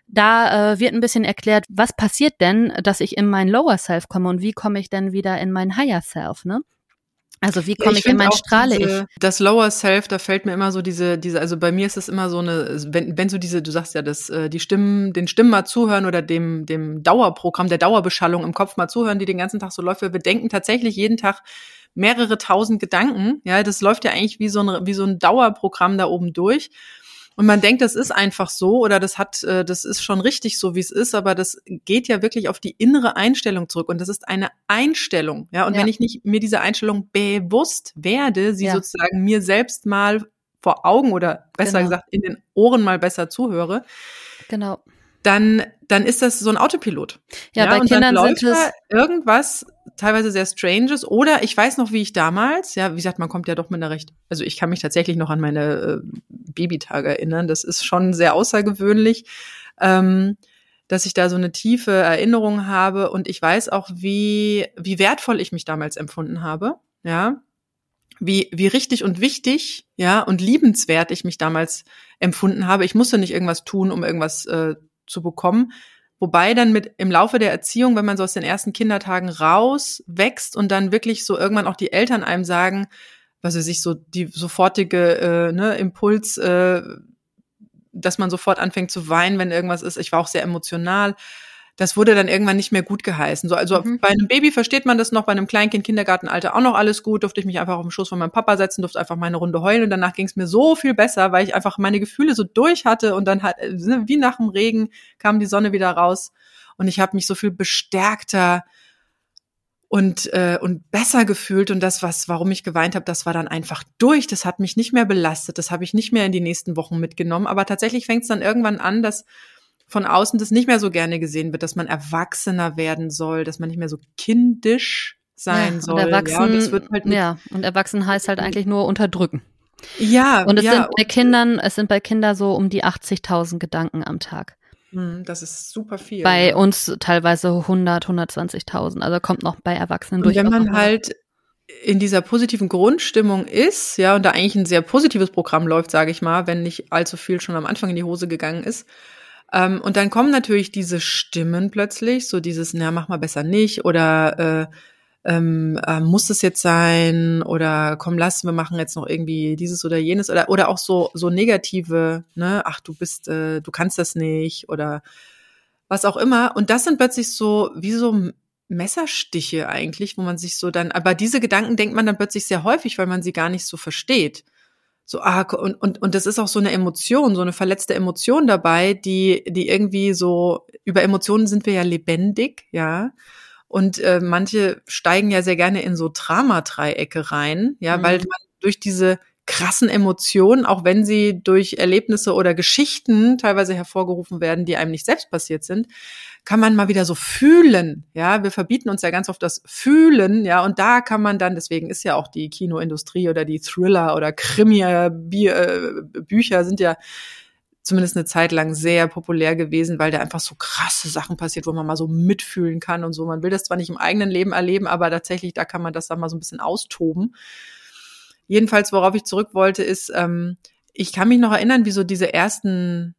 da äh, wird ein bisschen erklärt, was passiert denn, dass ich in mein Lower Self komme und wie komme ich denn wieder in mein Higher Self, ne? Also wie komme ja, ich, ich in mein Strahle diese, ich? Das Lower Self, da fällt mir immer so diese, diese, also bei mir ist es immer so eine, wenn, wenn so diese, du sagst ja, das, äh, die Stimmen, den Stimmen mal zuhören oder dem, dem Dauerprogramm, der Dauerbeschallung im Kopf mal zuhören, die den ganzen Tag so läuft. Wir bedenken tatsächlich jeden Tag mehrere tausend Gedanken. Ja, das läuft ja eigentlich wie so ein, wie so ein Dauerprogramm da oben durch. Und man denkt, das ist einfach so oder das hat, äh, das ist schon richtig so, wie es ist, aber das geht ja wirklich auf die innere Einstellung zurück. Und das ist eine Einstellung. Ja, und ja. wenn ich nicht mir diese Einstellung bewusst werde, sie ja. sozusagen mir selbst mal vor Augen oder besser genau. gesagt in den Ohren mal besser zuhöre, genau dann, dann ist das so ein Autopilot. Ja, ja bei Kindern sind es irgendwas teilweise sehr Stranges oder ich weiß noch, wie ich damals, ja, wie gesagt, man kommt ja doch mit einer recht, also ich kann mich tatsächlich noch an meine äh, Babytage erinnern, das ist schon sehr außergewöhnlich, ähm, dass ich da so eine tiefe Erinnerung habe und ich weiß auch, wie, wie wertvoll ich mich damals empfunden habe, ja, wie, wie richtig und wichtig, ja, und liebenswert ich mich damals empfunden habe. Ich musste nicht irgendwas tun, um irgendwas äh, zu bekommen. Wobei dann mit im Laufe der Erziehung, wenn man so aus den ersten Kindertagen raus wächst und dann wirklich so irgendwann auch die Eltern einem sagen, was weiß ich, so die sofortige äh, ne, Impuls, äh, dass man sofort anfängt zu weinen, wenn irgendwas ist. Ich war auch sehr emotional das wurde dann irgendwann nicht mehr gut geheißen. So, also mhm. bei einem Baby versteht man das noch, bei einem Kleinkind, Kindergartenalter auch noch alles gut, durfte ich mich einfach auf dem Schoß von meinem Papa setzen, durfte einfach meine Runde heulen und danach ging es mir so viel besser, weil ich einfach meine Gefühle so durch hatte und dann halt, wie nach dem Regen kam die Sonne wieder raus und ich habe mich so viel bestärkter und äh, und besser gefühlt und das was warum ich geweint habe das war dann einfach durch das hat mich nicht mehr belastet das habe ich nicht mehr in die nächsten Wochen mitgenommen aber tatsächlich fängt es dann irgendwann an dass von außen das nicht mehr so gerne gesehen wird, dass man erwachsener werden soll, dass man nicht mehr so kindisch sein ja, soll. Und erwachsen, ja, und das wird halt ja, und erwachsen heißt halt eigentlich nur unterdrücken. Ja, und es ja, sind bei Kindern, es sind bei Kindern so um die 80.000 Gedanken am Tag. Hm, das ist super viel. Bei uns teilweise 100, 120.000. Also kommt noch bei Erwachsenen durch. Wenn man halt in dieser positiven Grundstimmung ist, ja, und da eigentlich ein sehr positives Programm läuft, sage ich mal, wenn nicht allzu viel schon am Anfang in die Hose gegangen ist, ähm, und dann kommen natürlich diese Stimmen plötzlich, so dieses, na, mach mal besser nicht oder äh, ähm, äh, muss es jetzt sein oder komm, lass, wir machen jetzt noch irgendwie dieses oder jenes oder oder auch so so negative, ne, ach du bist, äh, du kannst das nicht oder was auch immer. Und das sind plötzlich so wie so Messerstiche eigentlich, wo man sich so dann, aber diese Gedanken denkt man dann plötzlich sehr häufig, weil man sie gar nicht so versteht so ah und und und das ist auch so eine Emotion, so eine verletzte Emotion dabei, die die irgendwie so über Emotionen sind wir ja lebendig, ja. Und äh, manche steigen ja sehr gerne in so Dramadreiecke rein, ja, mhm. weil man durch diese krassen Emotionen, auch wenn sie durch Erlebnisse oder Geschichten teilweise hervorgerufen werden, die einem nicht selbst passiert sind, kann man mal wieder so fühlen. Ja, wir verbieten uns ja ganz oft das Fühlen. Ja, und da kann man dann, deswegen ist ja auch die Kinoindustrie oder die Thriller oder Krimi-Bücher sind ja zumindest eine Zeit lang sehr populär gewesen, weil da einfach so krasse Sachen passiert, wo man mal so mitfühlen kann und so. Man will das zwar nicht im eigenen Leben erleben, aber tatsächlich, da kann man das dann mal so ein bisschen austoben. Jedenfalls, worauf ich zurück wollte, ist, ähm, ich kann mich noch erinnern, wie so diese ersten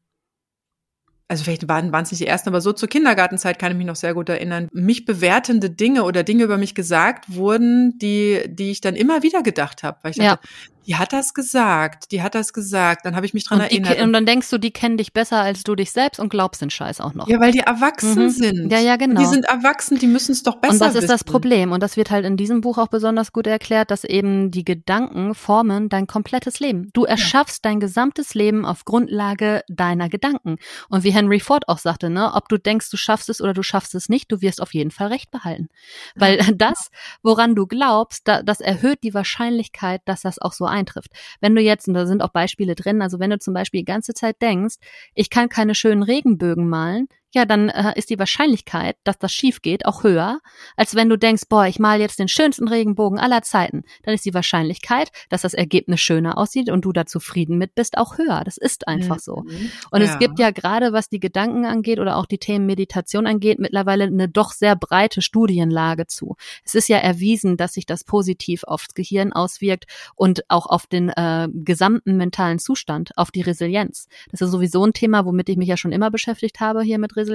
also vielleicht waren es nicht die ersten, aber so zur Kindergartenzeit kann ich mich noch sehr gut erinnern, mich bewertende Dinge oder Dinge über mich gesagt wurden, die, die ich dann immer wieder gedacht habe. Weil ich dachte, ja die hat das gesagt, die hat das gesagt, dann habe ich mich dran und erinnert. Und dann denkst du, die kennen dich besser als du dich selbst und glaubst den Scheiß auch noch. Ja, weil die erwachsen mhm. sind. Ja, ja, genau. Die sind erwachsen, die müssen es doch besser Und das ist wissen. das Problem. Und das wird halt in diesem Buch auch besonders gut erklärt, dass eben die Gedanken formen dein komplettes Leben. Du erschaffst ja. dein gesamtes Leben auf Grundlage deiner Gedanken. Und wie Henry Ford auch sagte, ne, ob du denkst, du schaffst es oder du schaffst es nicht, du wirst auf jeden Fall Recht behalten. Weil das, woran du glaubst, das erhöht die Wahrscheinlichkeit, dass das auch so eintrifft. Wenn du jetzt, und da sind auch Beispiele drin, also wenn du zum Beispiel die ganze Zeit denkst, ich kann keine schönen Regenbögen malen, ja, dann äh, ist die Wahrscheinlichkeit, dass das schief geht, auch höher, als wenn du denkst, boah, ich mal jetzt den schönsten Regenbogen aller Zeiten. Dann ist die Wahrscheinlichkeit, dass das Ergebnis schöner aussieht und du da zufrieden mit bist, auch höher. Das ist einfach so. Mhm. Und Ja. es gibt ja gerade, was die Gedanken angeht oder auch die Themen Meditation angeht, mittlerweile eine doch sehr breite Studienlage zu. Es ist ja erwiesen, dass sich das positiv aufs Gehirn auswirkt und auch auf den äh, gesamten mentalen Zustand, auf die Resilienz. Das ist sowieso ein Thema, womit ich mich ja schon immer beschäftigt habe hier mit Resilienz.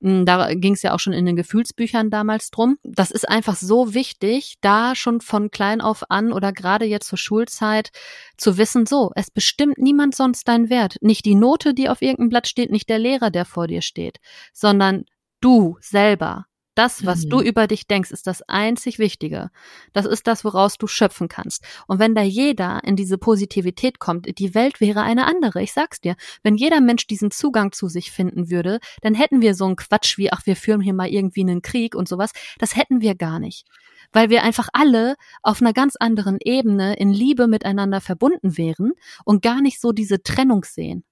Mm, Da ging es ja auch schon in den Gefühlsbüchern damals drum. Das ist einfach so wichtig, da schon von klein auf an oder gerade jetzt zur Schulzeit zu wissen, so, es bestimmt niemand sonst deinen Wert. Nicht die Note, die auf irgendeinem Blatt steht, nicht der Lehrer, der vor dir steht, sondern du selber. Das, was Mhm. du über dich denkst, ist das einzig Wichtige. Das ist das, woraus du schöpfen kannst. Und wenn da jeder in diese Positivität kommt, die Welt wäre eine andere. Ich sag's dir. Wenn jeder Mensch diesen Zugang zu sich finden würde, dann hätten wir so einen Quatsch wie, ach, wir führen hier mal irgendwie einen Krieg und sowas. Das hätten wir gar nicht. Weil wir einfach alle auf einer ganz anderen Ebene in Liebe miteinander verbunden wären und gar nicht so diese Trennung sehen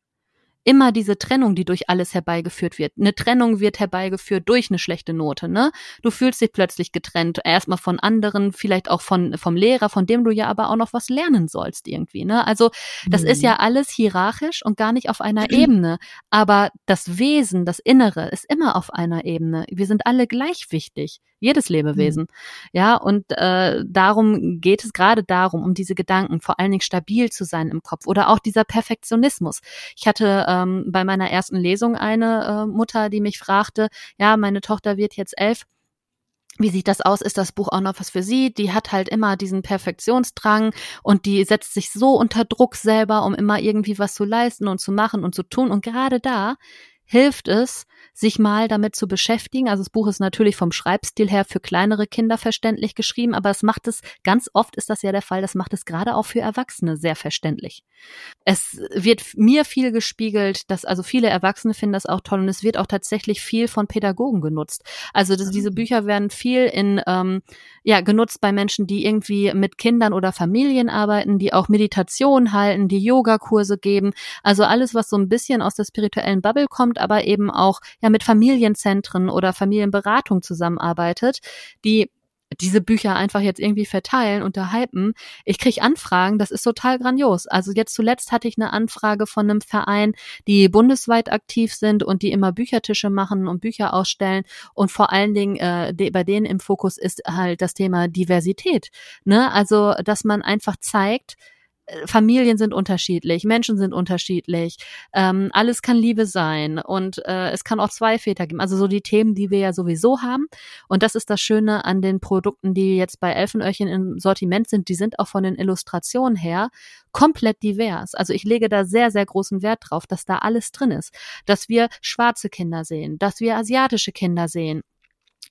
immer diese Trennung, die durch alles herbeigeführt wird. Eine Trennung wird herbeigeführt durch eine schlechte Note, ne? Du fühlst dich plötzlich getrennt, erstmal von anderen, vielleicht auch von vom Lehrer, von dem du ja aber auch noch was lernen sollst irgendwie, ne? Also, das ist ja alles hierarchisch und gar nicht auf einer Ebene, aber das Wesen, das Innere ist immer auf einer Ebene. Wir sind alle gleich wichtig, jedes Lebewesen. Ja, und äh, darum geht es gerade darum, um diese Gedanken, vor allen Dingen stabil zu sein im Kopf oder auch dieser Perfektionismus. Ich hatte ähm, bei meiner ersten Lesung eine äh, Mutter, die mich fragte, ja, meine Tochter wird jetzt elf. Wie sieht das aus? Ist das Buch auch noch was für sie? Die hat halt immer diesen Perfektionsdrang und die setzt sich so unter Druck selber, um immer irgendwie was zu leisten und zu machen und zu tun. Und gerade da hilft es, sich mal damit zu beschäftigen. Also das Buch ist natürlich vom Schreibstil her für kleinere Kinder verständlich geschrieben, aber es macht es, ganz oft ist das ja der Fall, das macht es gerade auch für Erwachsene sehr verständlich. Es wird mir viel gespiegelt, dass also viele Erwachsene finden das auch toll und es wird auch tatsächlich viel von Pädagogen genutzt. Also das, diese Bücher werden viel in ähm, ja genutzt bei Menschen, die irgendwie mit Kindern oder Familien arbeiten, die auch Meditation halten, die Yogakurse geben. Also alles, was so ein bisschen aus der spirituellen Bubble kommt, aber eben auch ja mit Familienzentren oder Familienberatung zusammenarbeitet, die diese Bücher einfach jetzt irgendwie verteilen hypen. Ich krieg Anfragen, das ist total grandios. Also jetzt zuletzt hatte ich eine Anfrage von einem Verein, die bundesweit aktiv sind und die immer Büchertische machen und Bücher ausstellen und vor allen Dingen äh, de, bei denen im Fokus ist halt das Thema Diversität. Ne? Also dass man einfach zeigt, Familien sind unterschiedlich, Menschen sind unterschiedlich, ähm, alles kann Liebe sein und äh, es kann auch zwei Väter geben. Also so die Themen, die wir ja sowieso haben. Und das ist das Schöne an den Produkten, die jetzt bei Elfenöhrchen im Sortiment sind. Die sind auch von den Illustrationen her komplett divers. Also ich lege da sehr, sehr großen Wert drauf, dass da alles drin ist. Dass wir schwarze Kinder sehen, dass wir asiatische Kinder sehen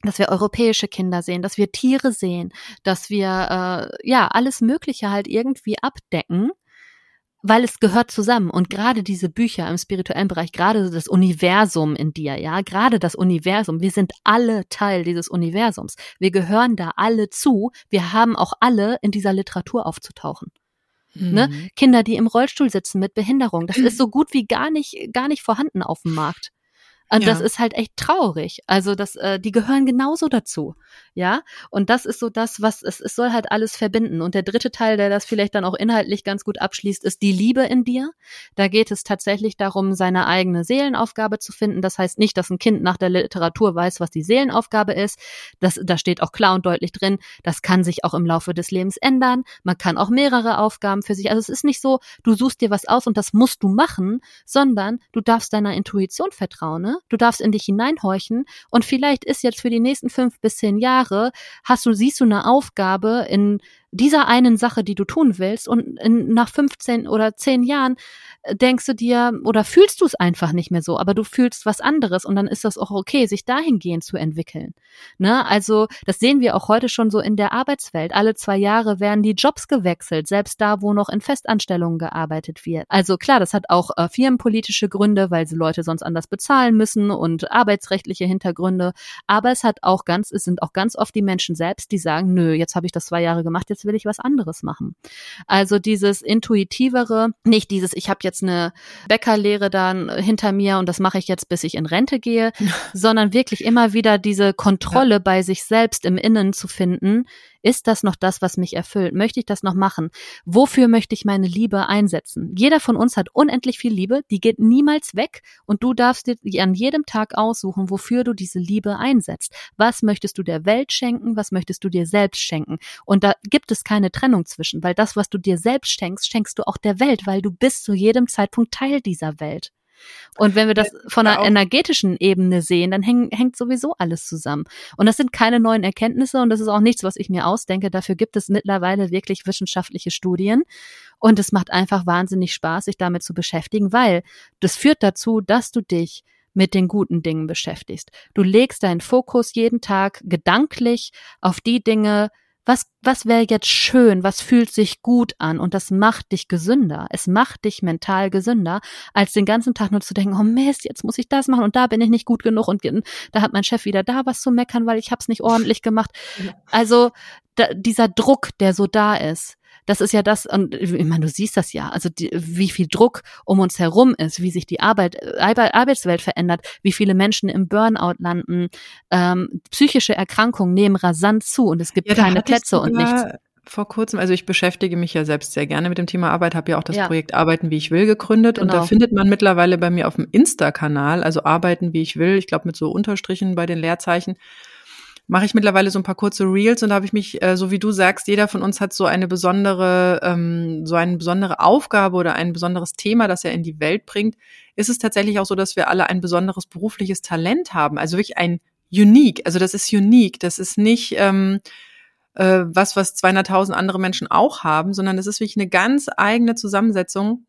dass wir europäische Kinder sehen, dass wir Tiere sehen, dass wir äh, ja alles Mögliche halt irgendwie abdecken, weil es gehört zusammen. Und gerade diese Bücher im spirituellen Bereich, gerade das Universum in dir, ja, gerade das Universum, wir sind alle Teil dieses Universums. Wir gehören da alle zu. Wir haben auch alle in dieser Literatur aufzutauchen. Ne? Mhm. Kinder, die im Rollstuhl sitzen mit Behinderung, das ist so gut wie gar nicht, gar nicht vorhanden auf dem Markt. Und Ja. das ist halt echt traurig. Also das, äh, die gehören genauso dazu, ja. Und das ist so das, was es, es soll halt alles verbinden. Und der dritte Teil, der das vielleicht dann auch inhaltlich ganz gut abschließt, ist die Liebe in dir. Da geht es tatsächlich darum, seine eigene Seelenaufgabe zu finden. Das heißt nicht, dass ein Kind nach der Literatur weiß, was die Seelenaufgabe ist. Das, da steht auch klar und deutlich drin. Das kann sich auch im Laufe des Lebens ändern. Man kann auch mehrere Aufgaben für sich. Also es ist nicht so, du suchst dir was aus und das musst du machen, sondern du darfst deiner Intuition vertrauen. Ne? Du darfst in dich hineinhorchen und vielleicht ist jetzt für die nächsten fünf bis zehn Jahre hast du siehst du eine Aufgabe in dieser einen Sache, die du tun willst und in, nach 15 oder 10 Jahren äh, denkst du dir oder fühlst du es einfach nicht mehr so, aber du fühlst was anderes und dann ist das auch okay, sich dahingehend zu entwickeln. Ne? Also das sehen wir auch heute schon so in der Arbeitswelt. Alle zwei Jahre werden die Jobs gewechselt, selbst da, wo noch in Festanstellungen gearbeitet wird. Also klar, das hat auch äh, firmenpolitische Gründe, weil sie Leute sonst anders bezahlen müssen und arbeitsrechtliche Hintergründe. Aber es hat auch ganz, es sind auch ganz oft die Menschen selbst, die sagen, nö, jetzt habe ich das zwei Jahre gemacht, jetzt will ich was anderes machen. Also dieses intuitivere, nicht dieses, ich habe jetzt jetzt eine Bäckerlehre dann hinter mir und das mache ich jetzt, bis ich in Rente gehe, sondern wirklich immer wieder diese Kontrolle ja. bei sich selbst im Innen zu finden. Ist das noch das, was mich erfüllt? Möchte ich das noch machen? Wofür möchte ich meine Liebe einsetzen? Jeder von uns hat unendlich viel Liebe, die geht niemals weg und du darfst dir an jedem Tag aussuchen, wofür du diese Liebe einsetzt. Was möchtest du der Welt schenken? Was möchtest du dir selbst schenken? Und da gibt es keine Trennung zwischen, weil das, was du dir selbst schenkst, schenkst du auch der Welt, weil du bist zu jedem Zeitpunkt Teil dieser Welt. Und wenn wir das von einer energetischen Ebene sehen, dann häng, hängt sowieso alles zusammen. Und das sind keine neuen Erkenntnisse und das ist auch nichts, was ich mir ausdenke. Dafür gibt es mittlerweile wirklich wissenschaftliche Studien. Und es macht einfach wahnsinnig Spaß, sich damit zu beschäftigen, weil das führt dazu, dass du dich mit den guten Dingen beschäftigst. Du legst deinen Fokus jeden Tag gedanklich auf die Dinge, was, was wäre jetzt schön, was fühlt sich gut an und das macht dich gesünder. Es macht dich mental gesünder, als den ganzen Tag nur zu denken, oh Mist, jetzt muss ich das machen und da bin ich nicht gut genug und da hat mein Chef wieder da was zu meckern, weil ich hab's nicht ordentlich gemacht. Also da, dieser Druck, der so da ist, das ist ja das, und ich meine, du siehst das ja, also die, wie viel Druck um uns herum ist, wie sich die Arbeit, Arbeitswelt verändert, wie viele Menschen im Burnout landen, ähm, psychische Erkrankungen nehmen rasant zu und es gibt ja, keine Plätze und nichts vor kurzem, also ich beschäftige mich ja selbst sehr gerne mit dem Thema Arbeit, habe ja auch das ja. Projekt Arbeiten wie ich will gegründet genau. und da genau. findet man mittlerweile bei mir auf dem Insta-Kanal, also Arbeiten wie ich will, ich glaube mit so Unterstrichen bei den Leerzeichen, mache ich mittlerweile so ein paar kurze Reels und da habe ich mich, äh, so wie du sagst, jeder von uns hat so eine besondere, ähm, so eine besondere Aufgabe oder ein besonderes Thema, das er in die Welt bringt. Ist es tatsächlich auch so, dass wir alle ein besonderes berufliches Talent haben, also wirklich ein Unique. Also das ist unique, das ist nicht ähm, äh, was, was 200.000 andere Menschen auch haben, sondern es ist wirklich eine ganz eigene Zusammensetzung.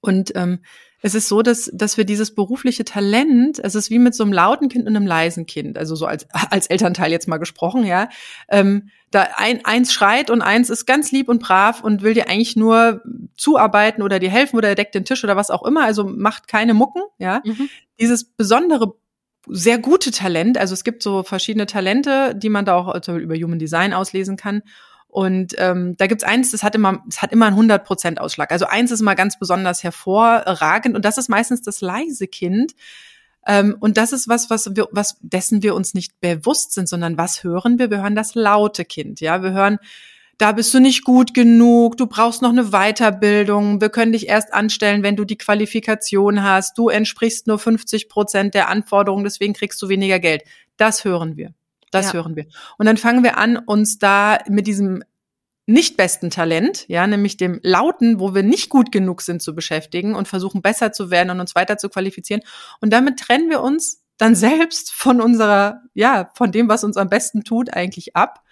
Und ähm, es ist so, dass, dass wir dieses berufliche Talent, es ist wie mit so einem lauten Kind und einem leisen Kind, also so als, als Elternteil jetzt mal gesprochen, ja, ähm, da ein, eins schreit und eins ist ganz lieb und brav und will dir eigentlich nur zuarbeiten oder dir helfen oder er deckt den Tisch oder was auch immer, also macht keine Mucken, ja. Mhm. Dieses besondere sehr gute Talent, also es gibt so verschiedene Talente, die man da auch also über Human Design auslesen kann. Und ähm, da gibt's eins, das hat immer, das hat immer einen 100% Ausschlag. Also eins ist immer ganz besonders hervorragend und das ist meistens das leise Kind. Ähm, und das ist was, was wir, was dessen wir uns nicht bewusst sind, sondern was hören wir? Wir hören das laute Kind. Ja, wir hören, da bist du nicht gut genug, du brauchst noch eine Weiterbildung, wir können dich erst anstellen, wenn du die Qualifikation hast, du entsprichst nur 50 Prozent der Anforderungen, deswegen kriegst du weniger Geld. Das hören wir. Das ja. hören wir. Und dann fangen wir an, uns da mit diesem nicht besten Talent, ja, nämlich dem Lauten, wo wir nicht gut genug sind zu beschäftigen und versuchen besser zu werden und uns weiter zu qualifizieren. Und damit trennen wir uns dann selbst von unserer, ja, von dem, was uns am besten tut, eigentlich ab.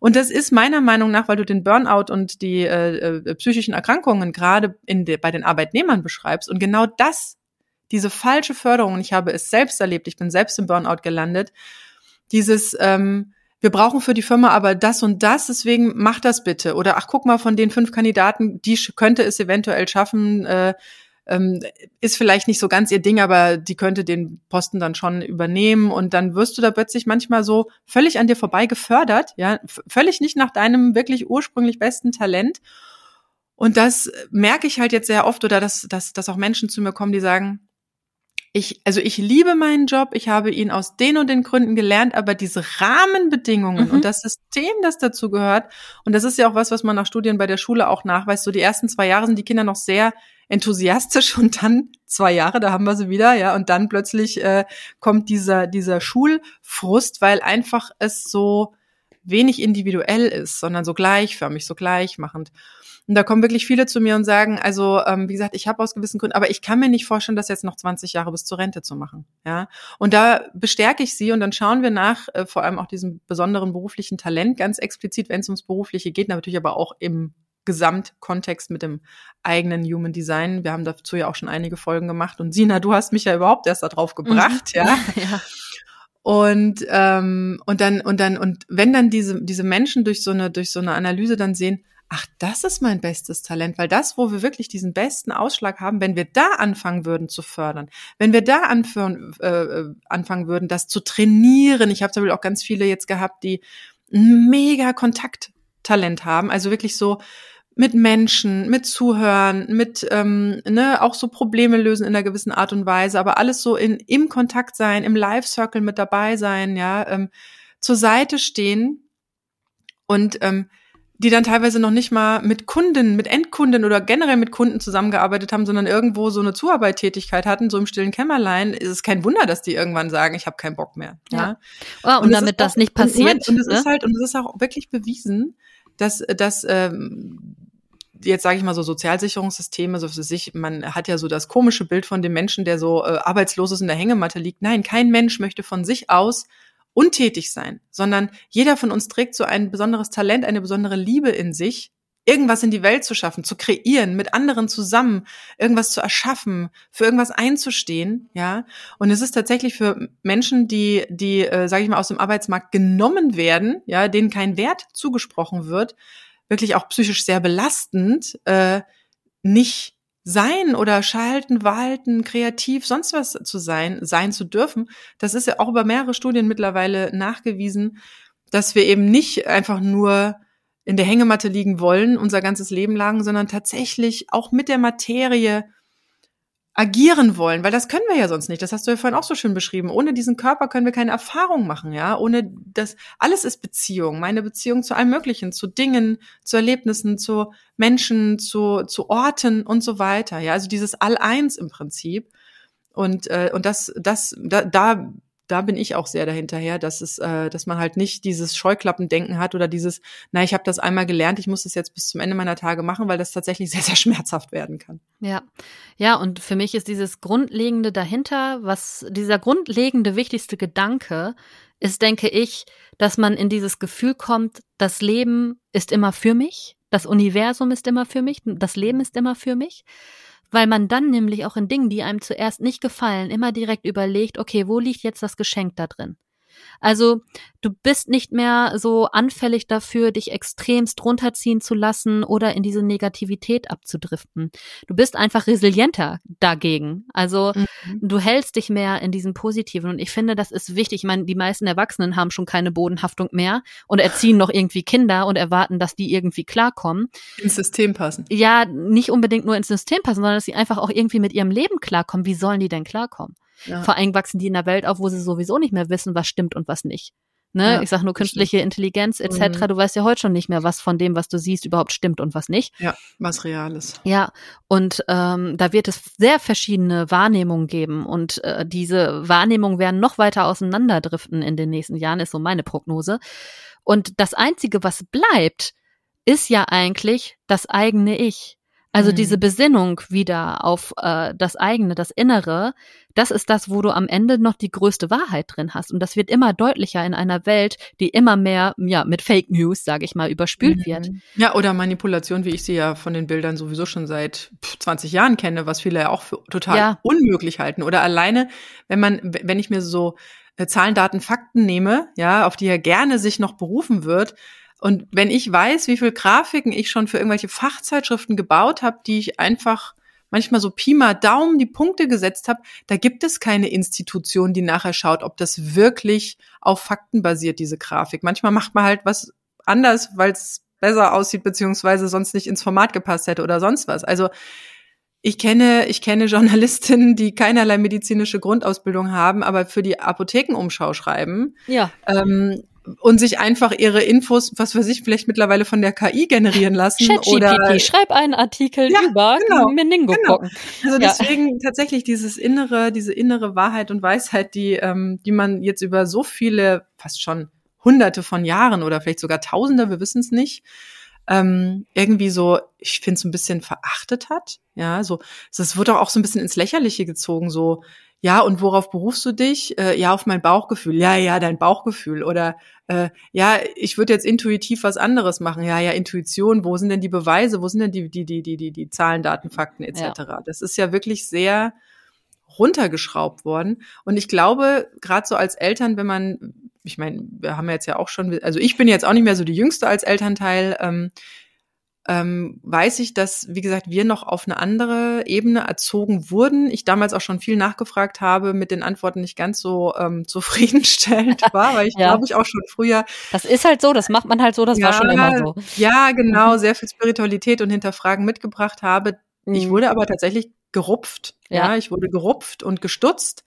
Und das ist meiner Meinung nach, weil du den Burnout und die äh, äh, psychischen Erkrankungen gerade in de, bei den Arbeitnehmern beschreibst. Und genau das, diese falsche Förderung, und ich habe es selbst erlebt, ich bin selbst im Burnout gelandet, dieses, ähm, wir brauchen für die Firma aber das und das, deswegen mach das bitte. Oder ach, guck mal, von den fünf Kandidaten, die könnte es eventuell schaffen, äh, ähm, ist vielleicht nicht so ganz ihr Ding, aber die könnte den Posten dann schon übernehmen und dann wirst du da plötzlich manchmal so völlig an dir vorbei gefördert, ja, völlig nicht nach deinem wirklich ursprünglich besten Talent. Und das merke ich halt jetzt sehr oft oder dass, dass, dass auch Menschen zu mir kommen, die sagen, ich, also ich liebe meinen Job, ich habe ihn aus den und den Gründen gelernt, aber diese Rahmenbedingungen mhm. und das System, das dazu gehört, und das ist ja auch was, was man nach Studien bei der Schule auch nachweist, so die ersten zwei Jahre sind die Kinder noch sehr enthusiastisch und dann zwei Jahre, da haben wir sie wieder, ja, und dann plötzlich äh, kommt dieser, dieser Schulfrust, weil einfach es so wenig individuell ist, sondern so gleichförmig, so gleichmachend. Und da kommen wirklich viele zu mir und sagen, also ähm, wie gesagt, ich habe aus gewissen Gründen, aber ich kann mir nicht vorstellen, das jetzt noch 20 Jahre bis zur Rente zu machen. Ja, und da bestärke ich sie und dann schauen wir nach, äh, vor allem auch diesem besonderen beruflichen Talent, ganz explizit, wenn es ums Berufliche geht, natürlich aber auch im Gesamtkontext mit dem eigenen Human Design. Wir haben dazu ja auch schon einige Folgen gemacht. Und Sina, du hast mich ja überhaupt erst darauf gebracht, mhm. ja. ja. Und ähm, und dann und dann und wenn dann diese diese Menschen durch so eine durch so eine Analyse dann sehen, ach, das ist mein bestes Talent, weil das, wo wir wirklich diesen besten Ausschlag haben, wenn wir da anfangen würden zu fördern, wenn wir da anführen, äh, äh anfangen würden, das zu trainieren. Ich habe zum Beispiel auch ganz viele jetzt gehabt, die mega Kontakttalent haben, also wirklich so mit Menschen, mit Zuhören, mit ähm, ne, auch so Probleme lösen in einer gewissen Art und Weise, aber alles so in im Kontakt sein, im Live Circle mit dabei sein, ja, ähm, zur Seite stehen und ähm, die dann teilweise noch nicht mal mit Kunden, mit Endkunden oder generell mit Kunden zusammengearbeitet haben, sondern irgendwo so eine Zuarbeittätigkeit hatten, so im stillen Kämmerlein, ist es kein Wunder, dass die irgendwann sagen, ich habe keinen Bock mehr. Ja. ja. Oh, und, und damit das auch, nicht passiert. Und es ne? ist halt, und es ist auch wirklich bewiesen, dass, dass ähm, jetzt sage ich mal so Sozialsicherungssysteme, so für sich, man hat ja so das komische Bild von dem Menschen, der so äh, arbeitslos ist in der Hängematte liegt. Nein, kein Mensch möchte von sich aus untätig sein, sondern jeder von uns trägt so ein besonderes Talent, eine besondere Liebe in sich, irgendwas in die Welt zu schaffen, zu kreieren, mit anderen zusammen irgendwas zu erschaffen, für irgendwas einzustehen, ja. Und es ist tatsächlich für Menschen, die, die, äh, sage ich mal, aus dem Arbeitsmarkt genommen werden, ja, denen kein Wert zugesprochen wird, wirklich auch psychisch sehr belastend, äh, nicht sein oder schalten, walten, kreativ, sonst was zu sein, sein zu dürfen. Das ist ja auch über mehrere Studien mittlerweile nachgewiesen, dass wir eben nicht einfach nur in der Hängematte liegen wollen, unser ganzes Leben lang, sondern tatsächlich auch mit der Materie agieren wollen, weil das können wir ja sonst nicht. Das hast du ja vorhin auch so schön beschrieben. Ohne diesen Körper können wir keine Erfahrung machen, ja. Ohne das, alles ist Beziehung. Meine Beziehung zu allem Möglichen, zu Dingen, zu Erlebnissen, zu Menschen, zu, zu Orten und so weiter, ja. Also dieses All-Eins im Prinzip. Und, äh, und das, das, da, da da bin ich auch sehr dahinterher, dass es, äh, dass man halt nicht dieses Scheuklappendenken hat oder dieses, na, ich habe das einmal gelernt, ich muss das jetzt bis zum Ende meiner Tage machen, weil das tatsächlich sehr, sehr schmerzhaft werden kann. Ja, ja, und für mich ist dieses Grundlegende dahinter, was dieser grundlegende wichtigste Gedanke ist, denke ich, dass man in dieses Gefühl kommt, das Leben ist immer für mich, das Universum ist immer für mich, das Leben ist immer für mich weil man dann nämlich auch in Dingen, die einem zuerst nicht gefallen, immer direkt überlegt, okay, wo liegt jetzt das Geschenk da drin? Also du bist nicht mehr so anfällig dafür, dich extremst runterziehen zu lassen oder in diese Negativität abzudriften. Du bist einfach resilienter dagegen. Also mhm. du hältst dich mehr in diesem Positiven. Und ich finde, das ist wichtig. Ich meine, die meisten Erwachsenen haben schon keine Bodenhaftung mehr und erziehen noch irgendwie Kinder und erwarten, dass die irgendwie klarkommen. Ins System passen. Ja, nicht unbedingt nur ins System passen, sondern dass sie einfach auch irgendwie mit ihrem Leben klarkommen. Wie sollen die denn klarkommen? Ja. Vor allem wachsen die in einer Welt auf, wo sie sowieso nicht mehr wissen, was stimmt und was nicht. Ne? Ja, ich sag nur künstliche Intelligenz etc. Mhm. Du weißt ja heute schon nicht mehr, was von dem, was du siehst, überhaupt stimmt und was nicht. Ja, was real ist. Ja, und ähm, da wird es sehr verschiedene Wahrnehmungen geben und äh, diese Wahrnehmungen werden noch weiter auseinanderdriften in den nächsten Jahren, ist so meine Prognose. Und das Einzige, was bleibt, ist ja eigentlich das eigene Ich. Also mhm. diese Besinnung wieder auf äh, das eigene, das Innere, das ist das, wo du am Ende noch die größte Wahrheit drin hast. Und das wird immer deutlicher in einer Welt, die immer mehr ja mit Fake News, sage ich mal, überspült mhm. wird. Ja, oder Manipulation, wie ich sie ja von den Bildern sowieso schon seit 20 Jahren kenne, was viele ja auch für total ja. unmöglich halten. Oder alleine, wenn man, wenn ich mir so äh, Zahlen, Daten, Fakten nehme, ja, auf die er gerne sich noch berufen wird, und wenn ich weiß, wie viel Grafiken ich schon für irgendwelche Fachzeitschriften gebaut habe, die ich einfach manchmal so Pi mal Daumen die Punkte gesetzt habe, da gibt es keine Institution, die nachher schaut, ob das wirklich auf Fakten basiert, diese Grafik. Manchmal macht man halt was anders, weil es besser aussieht, beziehungsweise sonst nicht ins Format gepasst hätte oder sonst was. Also ich kenne, ich kenne Journalistinnen, die keinerlei medizinische Grundausbildung haben, aber für die Apothekenumschau schreiben. Ja. Ähm, und sich einfach ihre Infos, was weiß ich, vielleicht mittlerweile von der KI generieren lassen. Chat oder schreib einen Artikel ja, über genau, Meningopocken. Genau. Also deswegen ja. tatsächlich dieses innere, diese innere Wahrheit und Weisheit, die, ähm, die man jetzt über so viele, fast schon hunderte von Jahren oder vielleicht sogar Tausende, wir wissen es nicht, ähm, irgendwie so, ich finde es ein bisschen verachtet hat. Ja, so, es wurde auch so ein bisschen ins Lächerliche gezogen, so, ja, und worauf berufst du dich? Äh, ja, auf mein Bauchgefühl. Ja, ja, dein Bauchgefühl. Oder äh, ja, ich würde jetzt intuitiv was anderes machen. Ja, ja, Intuition, wo sind denn die Beweise, wo sind denn die, die, die, die, die, die Zahlen, Daten, Fakten etc. Ja. Das ist ja wirklich sehr runtergeschraubt worden. Und ich glaube, gerade so als Eltern, wenn man, ich meine, wir haben jetzt ja auch schon, also ich bin jetzt auch nicht mehr so die Jüngste als Elternteil, ähm, ähm, weiß ich, dass, wie gesagt, wir noch auf eine andere Ebene erzogen wurden. Ich damals auch schon viel nachgefragt habe, mit den Antworten nicht ganz so ähm, zufriedenstellend war, weil ich ja. glaube ich auch schon früher. Das ist halt so, das macht man halt so, das ja, war schon immer so. Ja, genau, mhm. sehr viel Spiritualität und Hinterfragen mitgebracht habe. Mhm. Ich wurde aber tatsächlich gerupft. Ja. ja, ich wurde gerupft und gestutzt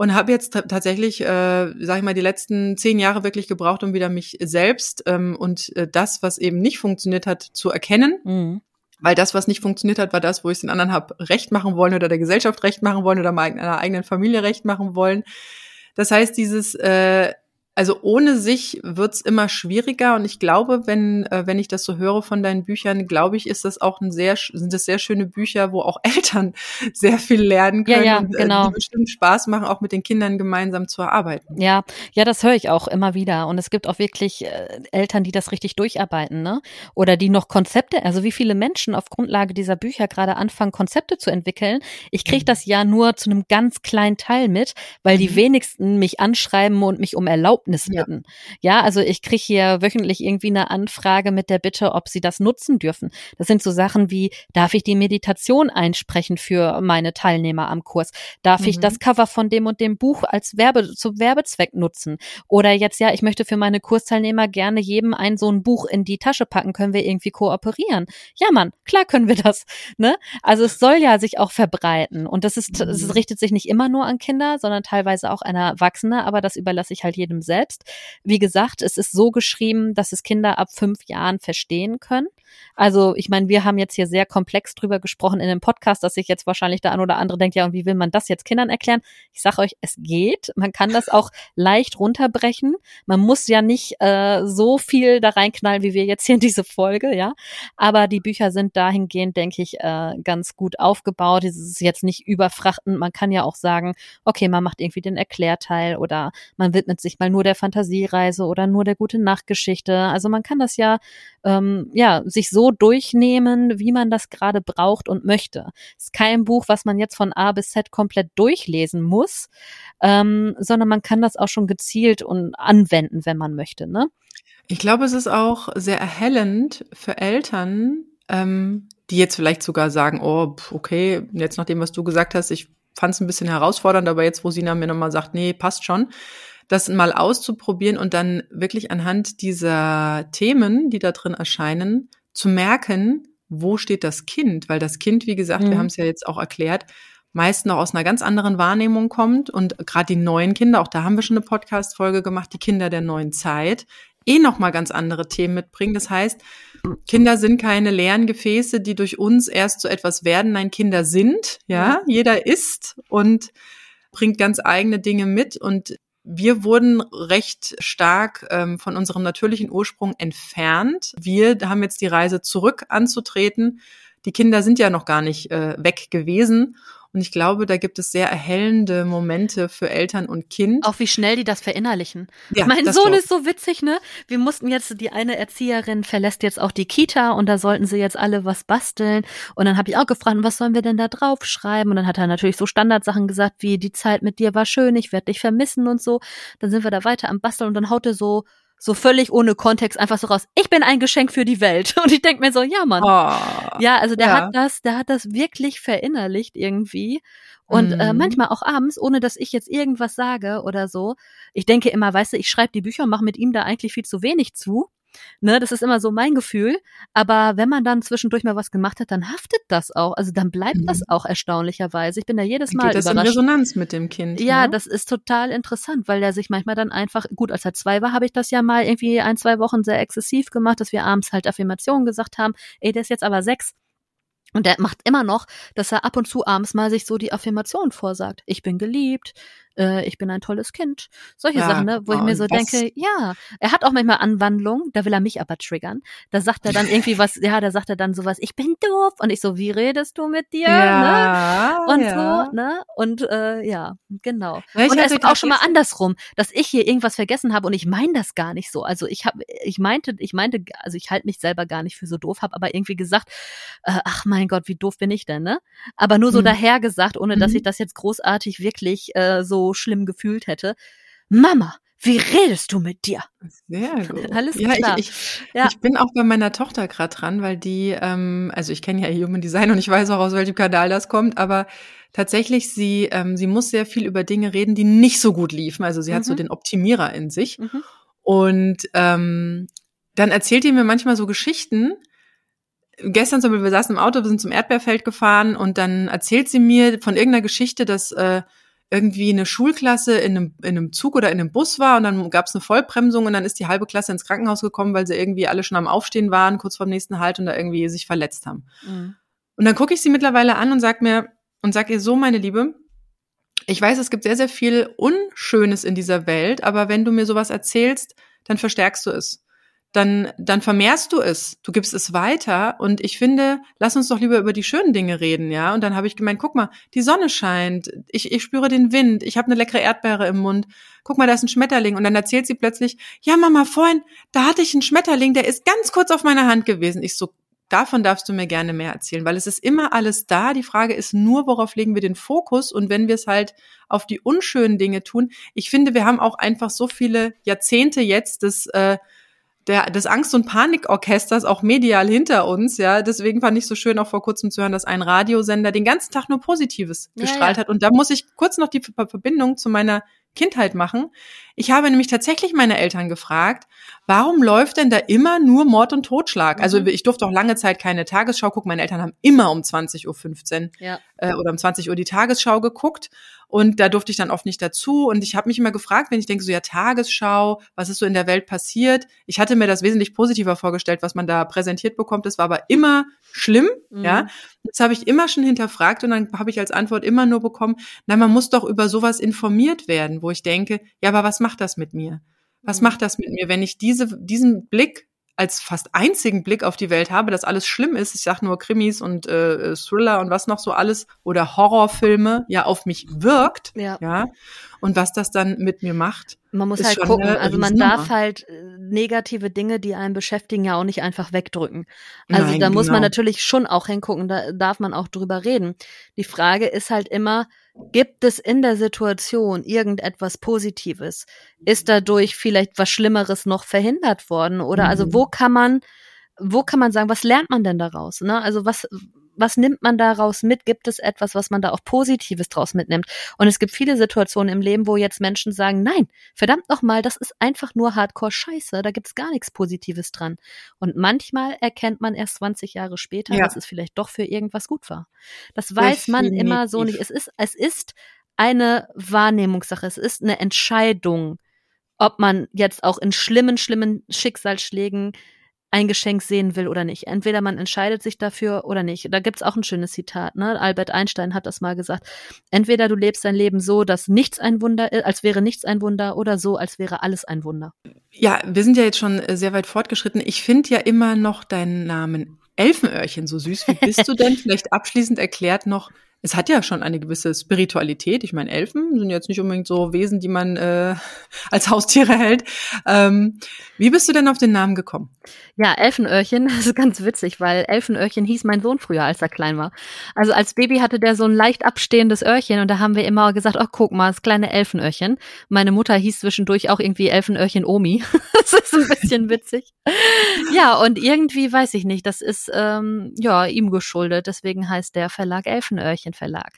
und habe jetzt tatsächlich, äh, sage ich mal, die letzten zehn Jahre wirklich gebraucht, um wieder mich selbst ähm, und äh, das, was eben nicht funktioniert hat, zu erkennen. Mhm. Weil das, was nicht funktioniert hat, war das, wo ich es den anderen habe recht machen wollen oder der Gesellschaft recht machen wollen oder meiner eigenen Familie recht machen wollen. Das heißt, dieses äh, also ohne sich wird's immer schwieriger und ich glaube, wenn äh, wenn ich das so höre von deinen Büchern, glaube ich, ist das auch ein sehr sind das sehr schöne Bücher, wo auch Eltern sehr viel lernen können ja, ja, und genau. äh, die bestimmt Spaß machen, auch mit den Kindern gemeinsam zu erarbeiten. Ja, ja, das höre ich auch immer wieder und es gibt auch wirklich äh, Eltern, die das richtig durcharbeiten, ne? Oder die noch Konzepte, also wie viele Menschen auf Grundlage dieser Bücher gerade anfangen Konzepte zu entwickeln. Ich kriege mhm. das ja nur zu einem ganz kleinen Teil mit, weil die mhm. wenigsten mich anschreiben und mich um Erlaubnis Erlaubnis bitten. Ja, ja also ich kriege hier wöchentlich irgendwie eine Anfrage mit der Bitte, ob sie das nutzen dürfen. Das sind so Sachen wie, darf ich die Meditation einsprechen für meine Teilnehmer am Kurs? Darf mhm. ich das Cover von dem und dem Buch als Werbe, zum Werbezweck nutzen? Oder jetzt, ja, ich möchte für meine Kursteilnehmer gerne jedem ein so ein Buch in die Tasche packen. Können wir irgendwie kooperieren? Ja, Mann, klar können wir das. Ne? Also es soll ja sich auch verbreiten. Und das ist, es mhm. richtet sich nicht immer nur an Kinder, sondern teilweise auch an Erwachsene, aber das überlasse ich halt jedem selbst selbst. Wie gesagt, es ist so geschrieben, dass es Kinder ab fünf Jahren verstehen können. Also ich meine, wir haben jetzt hier sehr komplex drüber gesprochen in dem Podcast, dass sich jetzt wahrscheinlich der ein oder andere denkt, ja, und wie will man das jetzt Kindern erklären? Ich sage euch, es geht. Man kann das auch leicht runterbrechen. Man muss ja nicht äh, so viel da reinknallen, wie wir jetzt hier in diese Folge, ja. Aber die Bücher sind dahingehend, denke ich, äh, ganz gut aufgebaut. Es ist jetzt nicht überfrachtend. Man kann ja auch sagen, okay, man macht irgendwie den Erklärteil oder man widmet sich mal nur der Fantasiereise oder nur der gute Nachtgeschichte. Also man kann das ja, ähm, ja, sich so durchnehmen, wie man das gerade braucht und möchte. Es ist kein Buch, was man jetzt von A bis Z komplett durchlesen muss, ähm, sondern man kann das auch schon gezielt und anwenden, wenn man möchte. Ne? Ich glaube, es ist auch sehr erhellend für Eltern, ähm, die jetzt vielleicht sogar sagen, oh, okay, jetzt nach dem, was du gesagt hast, ich fand es ein bisschen herausfordernd, aber jetzt, wo Sina mir nochmal sagt, nee, passt schon, das mal auszuprobieren und dann wirklich anhand dieser Themen, die da drin erscheinen, zu merken, wo steht das Kind, weil das Kind, wie gesagt, mhm. wir haben es ja jetzt auch erklärt, meist noch aus einer ganz anderen Wahrnehmung kommt und gerade die neuen Kinder, auch da haben wir schon eine Podcast Folge gemacht, die Kinder der neuen Zeit, eh noch mal ganz andere Themen mitbringen. Das heißt, Kinder sind keine leeren Gefäße, die durch uns erst zu etwas werden. Nein, Kinder sind, ja, jeder ist und bringt ganz eigene Dinge mit und wir wurden recht stark ähm, von unserem natürlichen Ursprung entfernt. Wir haben jetzt die Reise zurück anzutreten. Die Kinder sind ja noch gar nicht äh, weg gewesen. Und ich glaube, da gibt es sehr erhellende Momente für Eltern und Kind. Auch wie schnell die das verinnerlichen. Ja, mein Sohn ist so witzig, ne? Wir mussten jetzt, die eine Erzieherin verlässt jetzt auch die Kita und da sollten sie jetzt alle was basteln. Und dann habe ich auch gefragt, was sollen wir denn da draufschreiben? Und dann hat er natürlich so Standardsachen gesagt, wie die Zeit mit dir war schön, ich werde dich vermissen und so. Dann sind wir da weiter am Basteln und dann haut er so so völlig ohne Kontext einfach so raus. Ich bin ein Geschenk für die Welt. Und ich denk mir so, ja, Mann. Oh, ja, also der ja. hat das, der hat das wirklich verinnerlicht irgendwie. Und mhm. äh, manchmal auch abends, ohne dass ich jetzt irgendwas sage oder so. Ich denke immer, weißt du, ich schreibe die Bücher und mache mit ihm da eigentlich viel zu wenig zu. Ne, das ist immer so mein Gefühl. Aber wenn man dann zwischendurch mal was gemacht hat, dann haftet das auch. Also dann bleibt mhm. das auch erstaunlicherweise. Ich bin da jedes Mal Geht das überrascht. in Resonanz mit dem Kind. Ja, ne? das ist total interessant, weil der sich manchmal dann einfach, gut, als er zwei war, habe ich das ja mal irgendwie ein, zwei Wochen sehr exzessiv gemacht, dass wir abends halt Affirmationen gesagt haben. Ey, der ist jetzt aber sechs. Und der macht immer noch, dass er ab und zu abends mal sich so die Affirmation vorsagt. Ich bin geliebt, äh, ich bin ein tolles Kind. Solche ja, Sachen, ne, wo ich mir so denke, ja, er hat auch manchmal Anwandlungen, da will er mich aber triggern. Da sagt er dann irgendwie was, ja, da sagt er dann sowas, ich bin doof. Und ich so, wie redest du mit dir? Ja, ne? Und ja. so, ne? Und äh, ja, genau. Ja, und es ist auch schon mal andersrum, dass ich hier irgendwas vergessen habe und ich meine das gar nicht so. Also ich habe, ich meinte, ich meinte, also ich halte mich selber gar nicht für so doof, habe aber irgendwie gesagt, äh, ach mein Gott, wie doof bin ich denn, ne? Aber nur so hm. daher gesagt, ohne dass mhm. ich das jetzt großartig wirklich äh, so schlimm gefühlt hätte. Mama, Wie redest du mit dir? Sehr gut. Alles ja, klar. Ich, ich, ja. ich bin auch bei meiner Tochter gerade dran, weil die, ähm, also ich kenne ja Human Design und ich weiß auch, aus welchem Kanal das kommt, aber tatsächlich, sie, ähm, sie muss sehr viel über Dinge reden, die nicht so gut liefen. Also sie mhm. hat so mhm. den Optimierer in sich. Mhm. Und ähm, dann erzählt ihr mir manchmal so Geschichten. Gestern zum Beispiel, wir saßen im Auto, wir sind zum Erdbeerfeld gefahren und dann erzählt sie mir von irgendeiner Geschichte, dass äh, irgendwie eine Schulklasse in einem, in einem Zug oder in einem Bus war und dann gab es eine Vollbremsung und dann ist die halbe Klasse ins Krankenhaus gekommen, weil sie irgendwie alle schon am Aufstehen waren, kurz vor dem nächsten Halt und da irgendwie sich verletzt haben. Mhm. Und dann gucke ich sie mittlerweile an und sag mir, und sag ihr so, meine Liebe, ich weiß, es gibt sehr, sehr viel Unschönes in dieser Welt, aber wenn du mir sowas erzählst, dann verstärkst du es dann, dann vermehrst du es, du gibst es weiter und ich finde, lass uns doch lieber über die schönen Dinge reden, ja. Und dann habe ich gemeint, guck mal, die Sonne scheint, ich, ich spüre den Wind, ich habe eine leckere Erdbeere im Mund, guck mal, da ist ein Schmetterling. Und dann erzählt sie plötzlich, ja Mama, vorhin, da hatte ich einen Schmetterling, der ist ganz kurz auf meiner Hand gewesen. Ich so, davon darfst du mir gerne mehr erzählen, weil es ist immer alles da. Die Frage ist nur, worauf legen wir den Fokus? Und wenn wir es halt auf die unschönen Dinge tun, ich finde, wir haben auch einfach so viele Jahrzehnte jetzt des äh, der, des Angst- und Panikorchesters auch medial hinter uns, ja. Deswegen fand ich so schön, auch vor kurzem zu hören, dass ein Radiosender den ganzen Tag nur Positives ja, gestrahlt ja. hat. Und da muss ich kurz noch die Verbindung zu meiner Kindheit machen. Ich habe nämlich tatsächlich meine Eltern gefragt, warum läuft denn da immer nur Mord und Totschlag? Also mhm. Also ich durfte auch lange Zeit keine Tagesschau gucken. Meine Eltern haben immer um 20.15 Uhr ja. äh, oder um 20 Uhr die Tagesschau geguckt. Und da durfte ich dann oft nicht dazu. Und ich habe mich immer gefragt, wenn ich denke, so ja, Tagesschau, was ist so in der Welt passiert? Ich hatte mir das wesentlich positiver vorgestellt, was man da präsentiert bekommt. Das war aber immer schlimm, mhm. ja. Das habe ich immer schon hinterfragt und dann habe ich als Antwort immer nur bekommen, na, man muss doch über sowas informiert werden, wo ich denke, ja, aber was macht das mit mir? Was mhm. macht das mit mir, wenn ich diese, diesen Blick als fast einzigen Blick auf die Welt habe, dass alles schlimm ist. Ich sag nur Krimis und äh, Thriller und was noch so alles oder Horrorfilme ja auf mich wirkt, ja. ja. Und was das dann mit mir macht. Man muss halt gucken, also man darf halt äh, negative Dinge, die einen beschäftigen, ja auch nicht einfach wegdrücken. Also Nein, da genau. muss man genau. natürlich schon auch hingucken, da darf man auch drüber reden. Die Frage ist halt immer, Gibt es in der Situation irgendetwas Positives? Ist dadurch vielleicht was Schlimmeres noch verhindert worden? Oder also mhm. wo kann man, wo kann man sagen, was lernt man denn daraus? Ne? Also was, was nimmt man daraus mit? Gibt es etwas, was man da auch Positives draus mitnimmt? Und es gibt viele Situationen im Leben, wo jetzt Menschen sagen, nein, verdammt nochmal, das ist einfach nur Hardcore-Scheiße, da gibt's gar nichts Positives dran. Und manchmal erkennt man erst 20 Jahre später, ja. dass es vielleicht doch für irgendwas gut war. Das weiß man immer so nicht. Es ist, es ist eine Wahrnehmungssache, es ist eine Entscheidung, ob man jetzt auch in schlimmen, schlimmen Schicksalsschlägen ein Geschenk sehen will oder nicht. Entweder man entscheidet sich dafür oder nicht. Da gibt's auch ein schönes Zitat, ne? Albert Einstein hat das mal gesagt. Entweder du lebst dein Leben so, dass nichts ein Wunder ist, als wäre nichts ein Wunder, oder so, als wäre alles ein Wunder. Ja, wir sind ja jetzt schon äh, sehr weit fortgeschritten. Ich finde ja immer noch deinen Namen Elfenöhrchen so süß. Wie bist du denn? Vielleicht abschließend erklärt noch, es hat ja schon eine gewisse Spiritualität. Ich meine, Elfen sind jetzt nicht unbedingt so Wesen, die man äh, als Haustiere hält. Ähm, wie bist du denn auf den Namen gekommen? Ja, Elfenöhrchen, das ist ganz witzig, weil Elfenöhrchen hieß mein Sohn früher, als er klein war. Also als Baby hatte der so ein leicht abstehendes Öhrchen und da haben wir immer gesagt, ach guck mal, das kleine Elfenöhrchen. Meine Mutter hieß zwischendurch auch irgendwie Elfenöhrchen Omi. das ist ein bisschen witzig. ja, und irgendwie weiß ich nicht, das ist ähm, ja ihm geschuldet. Deswegen heißt der Verlag Elfenöhrchen. Verlag.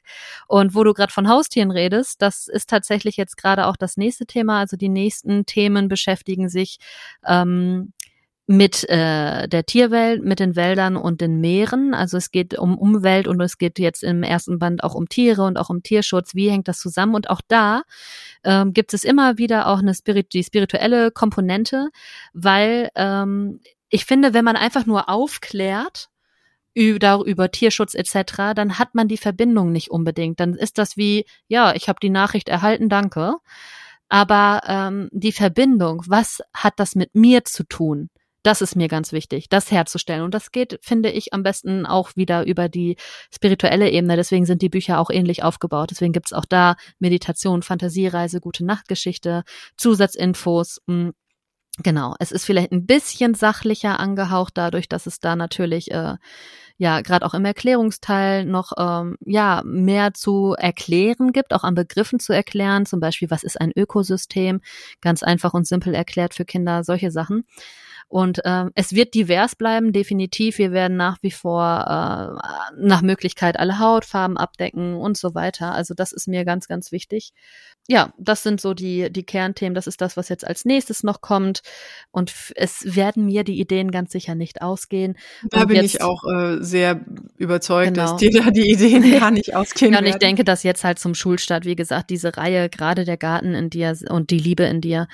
Und wo du gerade von Haustieren redest, das ist tatsächlich jetzt gerade auch das nächste Thema. Also die nächsten Themen beschäftigen sich ähm, mit äh, der Tierwelt, mit den Wäldern und den Meeren. Also es geht um Umwelt und es geht jetzt im ersten Band auch um Tiere und auch um Tierschutz. Wie hängt das zusammen? Und auch da ähm, gibt es immer wieder auch eine Spirit die spirituelle Komponente, weil ähm, ich finde, wenn man einfach nur aufklärt, über, über Tierschutz etc., dann hat man die Verbindung nicht unbedingt. Dann ist das wie, ja, ich habe die Nachricht erhalten, danke. Aber ähm, die Verbindung, was hat das mit mir zu tun? Das ist mir ganz wichtig, das herzustellen. Und das geht, finde ich, am besten auch wieder über die spirituelle Ebene. Deswegen sind die Bücher auch ähnlich aufgebaut. Deswegen gibt's auch da Meditation, Fantasiereise, gute Nachtgeschichte, Zusatzinfos. Mh, hm, Genau, es ist vielleicht ein bisschen sachlicher angehaucht dadurch, dass es da natürlich äh, ja gerade auch im Erklärungsteil noch ähm, ja mehr zu erklären gibt, auch an Begriffen zu erklären, zum Beispiel was ist ein Ökosystem, ganz einfach und simpel erklärt für Kinder, solche Sachen. Und ähm, es wird divers bleiben, definitiv. Wir werden nach wie vor äh, nach Möglichkeit alle Hautfarben abdecken und so weiter. Also das ist mir ganz, ganz wichtig. Ja, das sind so die, die Kernthemen. Das ist das, was jetzt als nächstes noch kommt. Und es werden mir die Ideen ganz sicher nicht ausgehen. Da und bin jetzt, ich auch äh, sehr überzeugt, Genau. dass dir da die Ideen gar nicht ausgehen Ja, und ich werden. denke, dass jetzt halt zum Schulstart, wie gesagt, diese Reihe, gerade der Garten in dir und die Liebe in dir,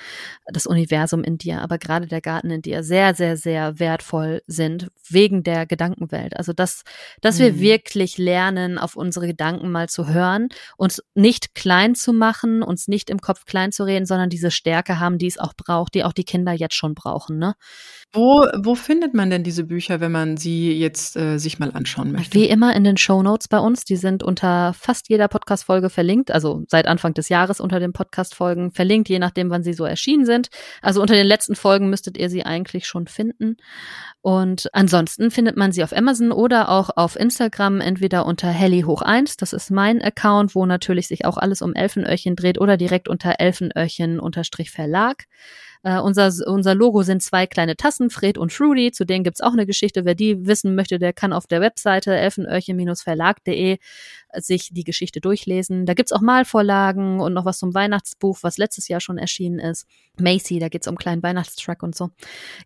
das Universum in dir, aber gerade der Garten in dir sehr, sehr, sehr wertvoll sind, wegen der Gedankenwelt. Also, dass, dass wir Mhm. wirklich lernen, auf unsere Gedanken mal zu hören, uns nicht klein zu machen, uns nicht im Kopf klein zu reden, sondern diese Stärke haben, die es auch braucht, die auch die Kinder jetzt schon brauchen, ne? Wo, wo findet man denn diese Bücher, wenn man sie jetzt äh, sich mal anschauen möchte? Wie immer in den Show Notes bei uns. Die sind unter fast jeder Podcast-Folge verlinkt. Also seit Anfang des Jahres unter den Podcast-Folgen verlinkt, je nachdem, wann sie so erschienen sind. Also unter den letzten Folgen müsstet ihr sie eigentlich schon finden. Und ansonsten findet man sie auf Amazon oder auch auf Instagram, entweder unter Helly hoch eins. Das ist mein Account, wo natürlich sich auch alles um Elfenöhrchen dreht oder direkt unter Elfenöhrchen unterstrich Verlag. Äh, unser, unser Logo sind zwei kleine Tassen, Fred und Fruity. Zu denen gibt's auch eine Geschichte. Wer die wissen möchte, der kann auf der Webseite elfenöhrchen-verlag.de sich die Geschichte durchlesen. Da gibt's auch Malvorlagen und noch was zum Weihnachtsbuch, was letztes Jahr schon erschienen ist. Macy, da geht's um einen kleinen Weihnachtstruck und so.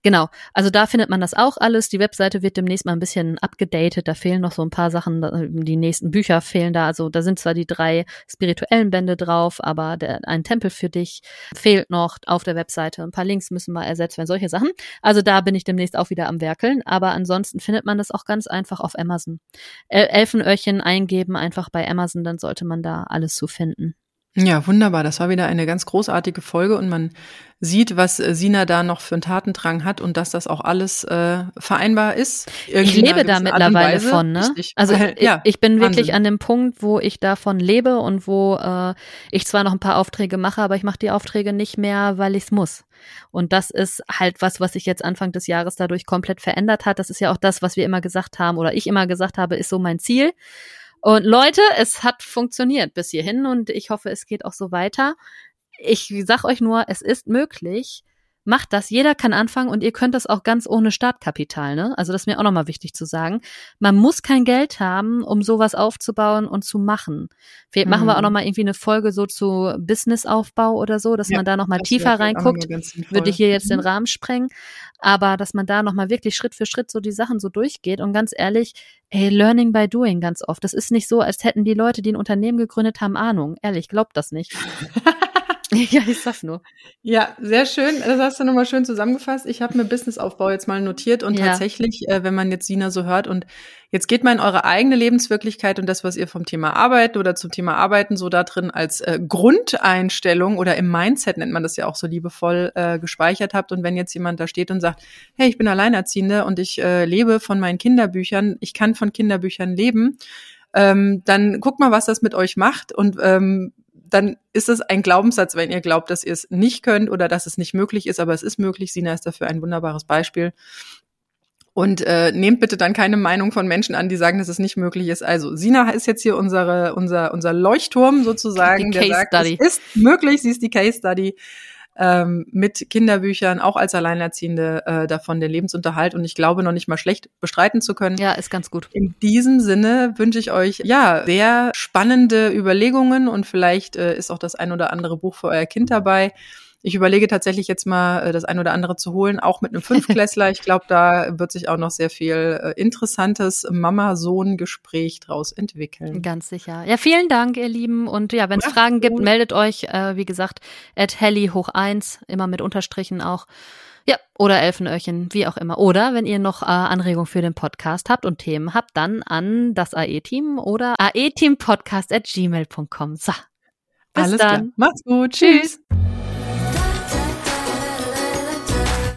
Genau, also da findet man das auch alles. Die Webseite wird demnächst mal ein bisschen abgedatet. Da fehlen noch so ein paar Sachen. Die nächsten Bücher fehlen da. Also da sind zwar die drei spirituellen Bände drauf, aber der, ein Tempel für dich fehlt noch auf der Webseite. Ein paar Links müssen mal ersetzt werden, solche Sachen. Also da bin ich demnächst auch wieder am Werkeln. Aber ansonsten findet man das auch ganz einfach auf Amazon. El Elfenöhrchen eingeben, einfach bei Amazon, dann sollte man da alles zu finden. Ja, wunderbar. Das war wieder eine ganz großartige Folge und man sieht, was äh, Sina da noch für einen Tatendrang hat und dass das auch alles äh, vereinbar ist. Ich Irgendwie in lebe da mittlerweile von, ne? Richtig. Also ich, ja, ich bin wirklich Wahnsinn. an dem Punkt, wo ich davon lebe und wo äh, ich zwar noch ein paar Aufträge mache, aber ich mache die Aufträge nicht mehr, weil ich es muss. Und das ist halt was, was sich jetzt Anfang des Jahres dadurch komplett verändert hat. Das ist ja auch das, was wir immer gesagt haben oder ich immer gesagt habe, ist so mein Ziel. Und Leute, es hat funktioniert bis hierhin und ich hoffe, es geht auch so weiter. Ich sag euch nur, es ist möglich. Macht das. Jeder kann anfangen und ihr könnt das auch ganz ohne Startkapital, ne? Also das ist mir auch nochmal wichtig zu sagen. Man muss kein Geld haben, um sowas aufzubauen und zu machen. Vielleicht machen wir auch Mhm. nochmal irgendwie eine Folge so zu Businessaufbau oder so, dass Ja, man da nochmal tiefer reinguckt würde hier jetzt den Mhm. Rahmen sprengen, aber dass man da nochmal wirklich Schritt für Schritt so die Sachen so durchgeht und ganz ehrlich, ey, learning by doing ganz oft. Das ist nicht so, als hätten die Leute, die ein Unternehmen gegründet haben, Ahnung. Ehrlich, glaubt das nicht. ja, ich sag's nur. Ja, sehr schön. Das hast du nochmal schön zusammengefasst. Ich habe mir Businessaufbau jetzt mal notiert und Ja. tatsächlich, äh, wenn man jetzt Sina so hört und jetzt geht mal in eure eigene Lebenswirklichkeit und das, was ihr vom Thema Arbeit oder zum Thema Arbeiten so da drin als äh, Grundeinstellung oder im Mindset nennt man das ja auch so liebevoll äh, gespeichert habt. Und wenn jetzt jemand da steht und sagt, hey, ich bin Alleinerziehende und ich äh, lebe von meinen Kinderbüchern, ich kann von Kinderbüchern leben, ähm, dann guckt mal, was das mit euch macht und ähm, dann ist es ein Glaubenssatz, wenn ihr glaubt, dass ihr es nicht könnt oder dass es nicht möglich ist, aber es ist möglich. Sina ist dafür ein wunderbares Beispiel. Und äh, nehmt bitte dann keine Meinung von Menschen an, die sagen, dass es nicht möglich ist. Also Sina ist jetzt hier unsere, unser, unser Leuchtturm sozusagen, Die der Case sagt, Study. es ist möglich, sie ist die Case Study ähm, mit Kinderbüchern, auch als Alleinerziehende äh, davon den Lebensunterhalt und ich glaube noch nicht mal schlecht bestreiten zu können. Ja, ist ganz gut. In diesem Sinne wünsche ich euch ja sehr spannende Überlegungen und vielleicht äh, ist auch das ein oder andere Buch für euer Kind dabei. Ich überlege tatsächlich jetzt mal, äh, das ein oder andere zu holen, auch mit einem Fünfklässler. Ich glaube, da wird sich auch noch sehr viel äh, interessantes Mama-Sohn-Gespräch draus entwickeln. Ganz sicher. Ja, vielen Dank, ihr Lieben. Und ja, wenn es Fragen gibt, meldet euch, äh, wie gesagt, at Helly hoch eins, immer mit Unterstrichen auch. Ja, oder Elfenöhrchen, wie auch immer. Oder wenn ihr noch äh, Anregungen für den Podcast habt und Themen habt, dann an das AE-Team oder aeteampodcast at gmail.com. So, bis Alles dann. klar. Macht's gut. Tschüss.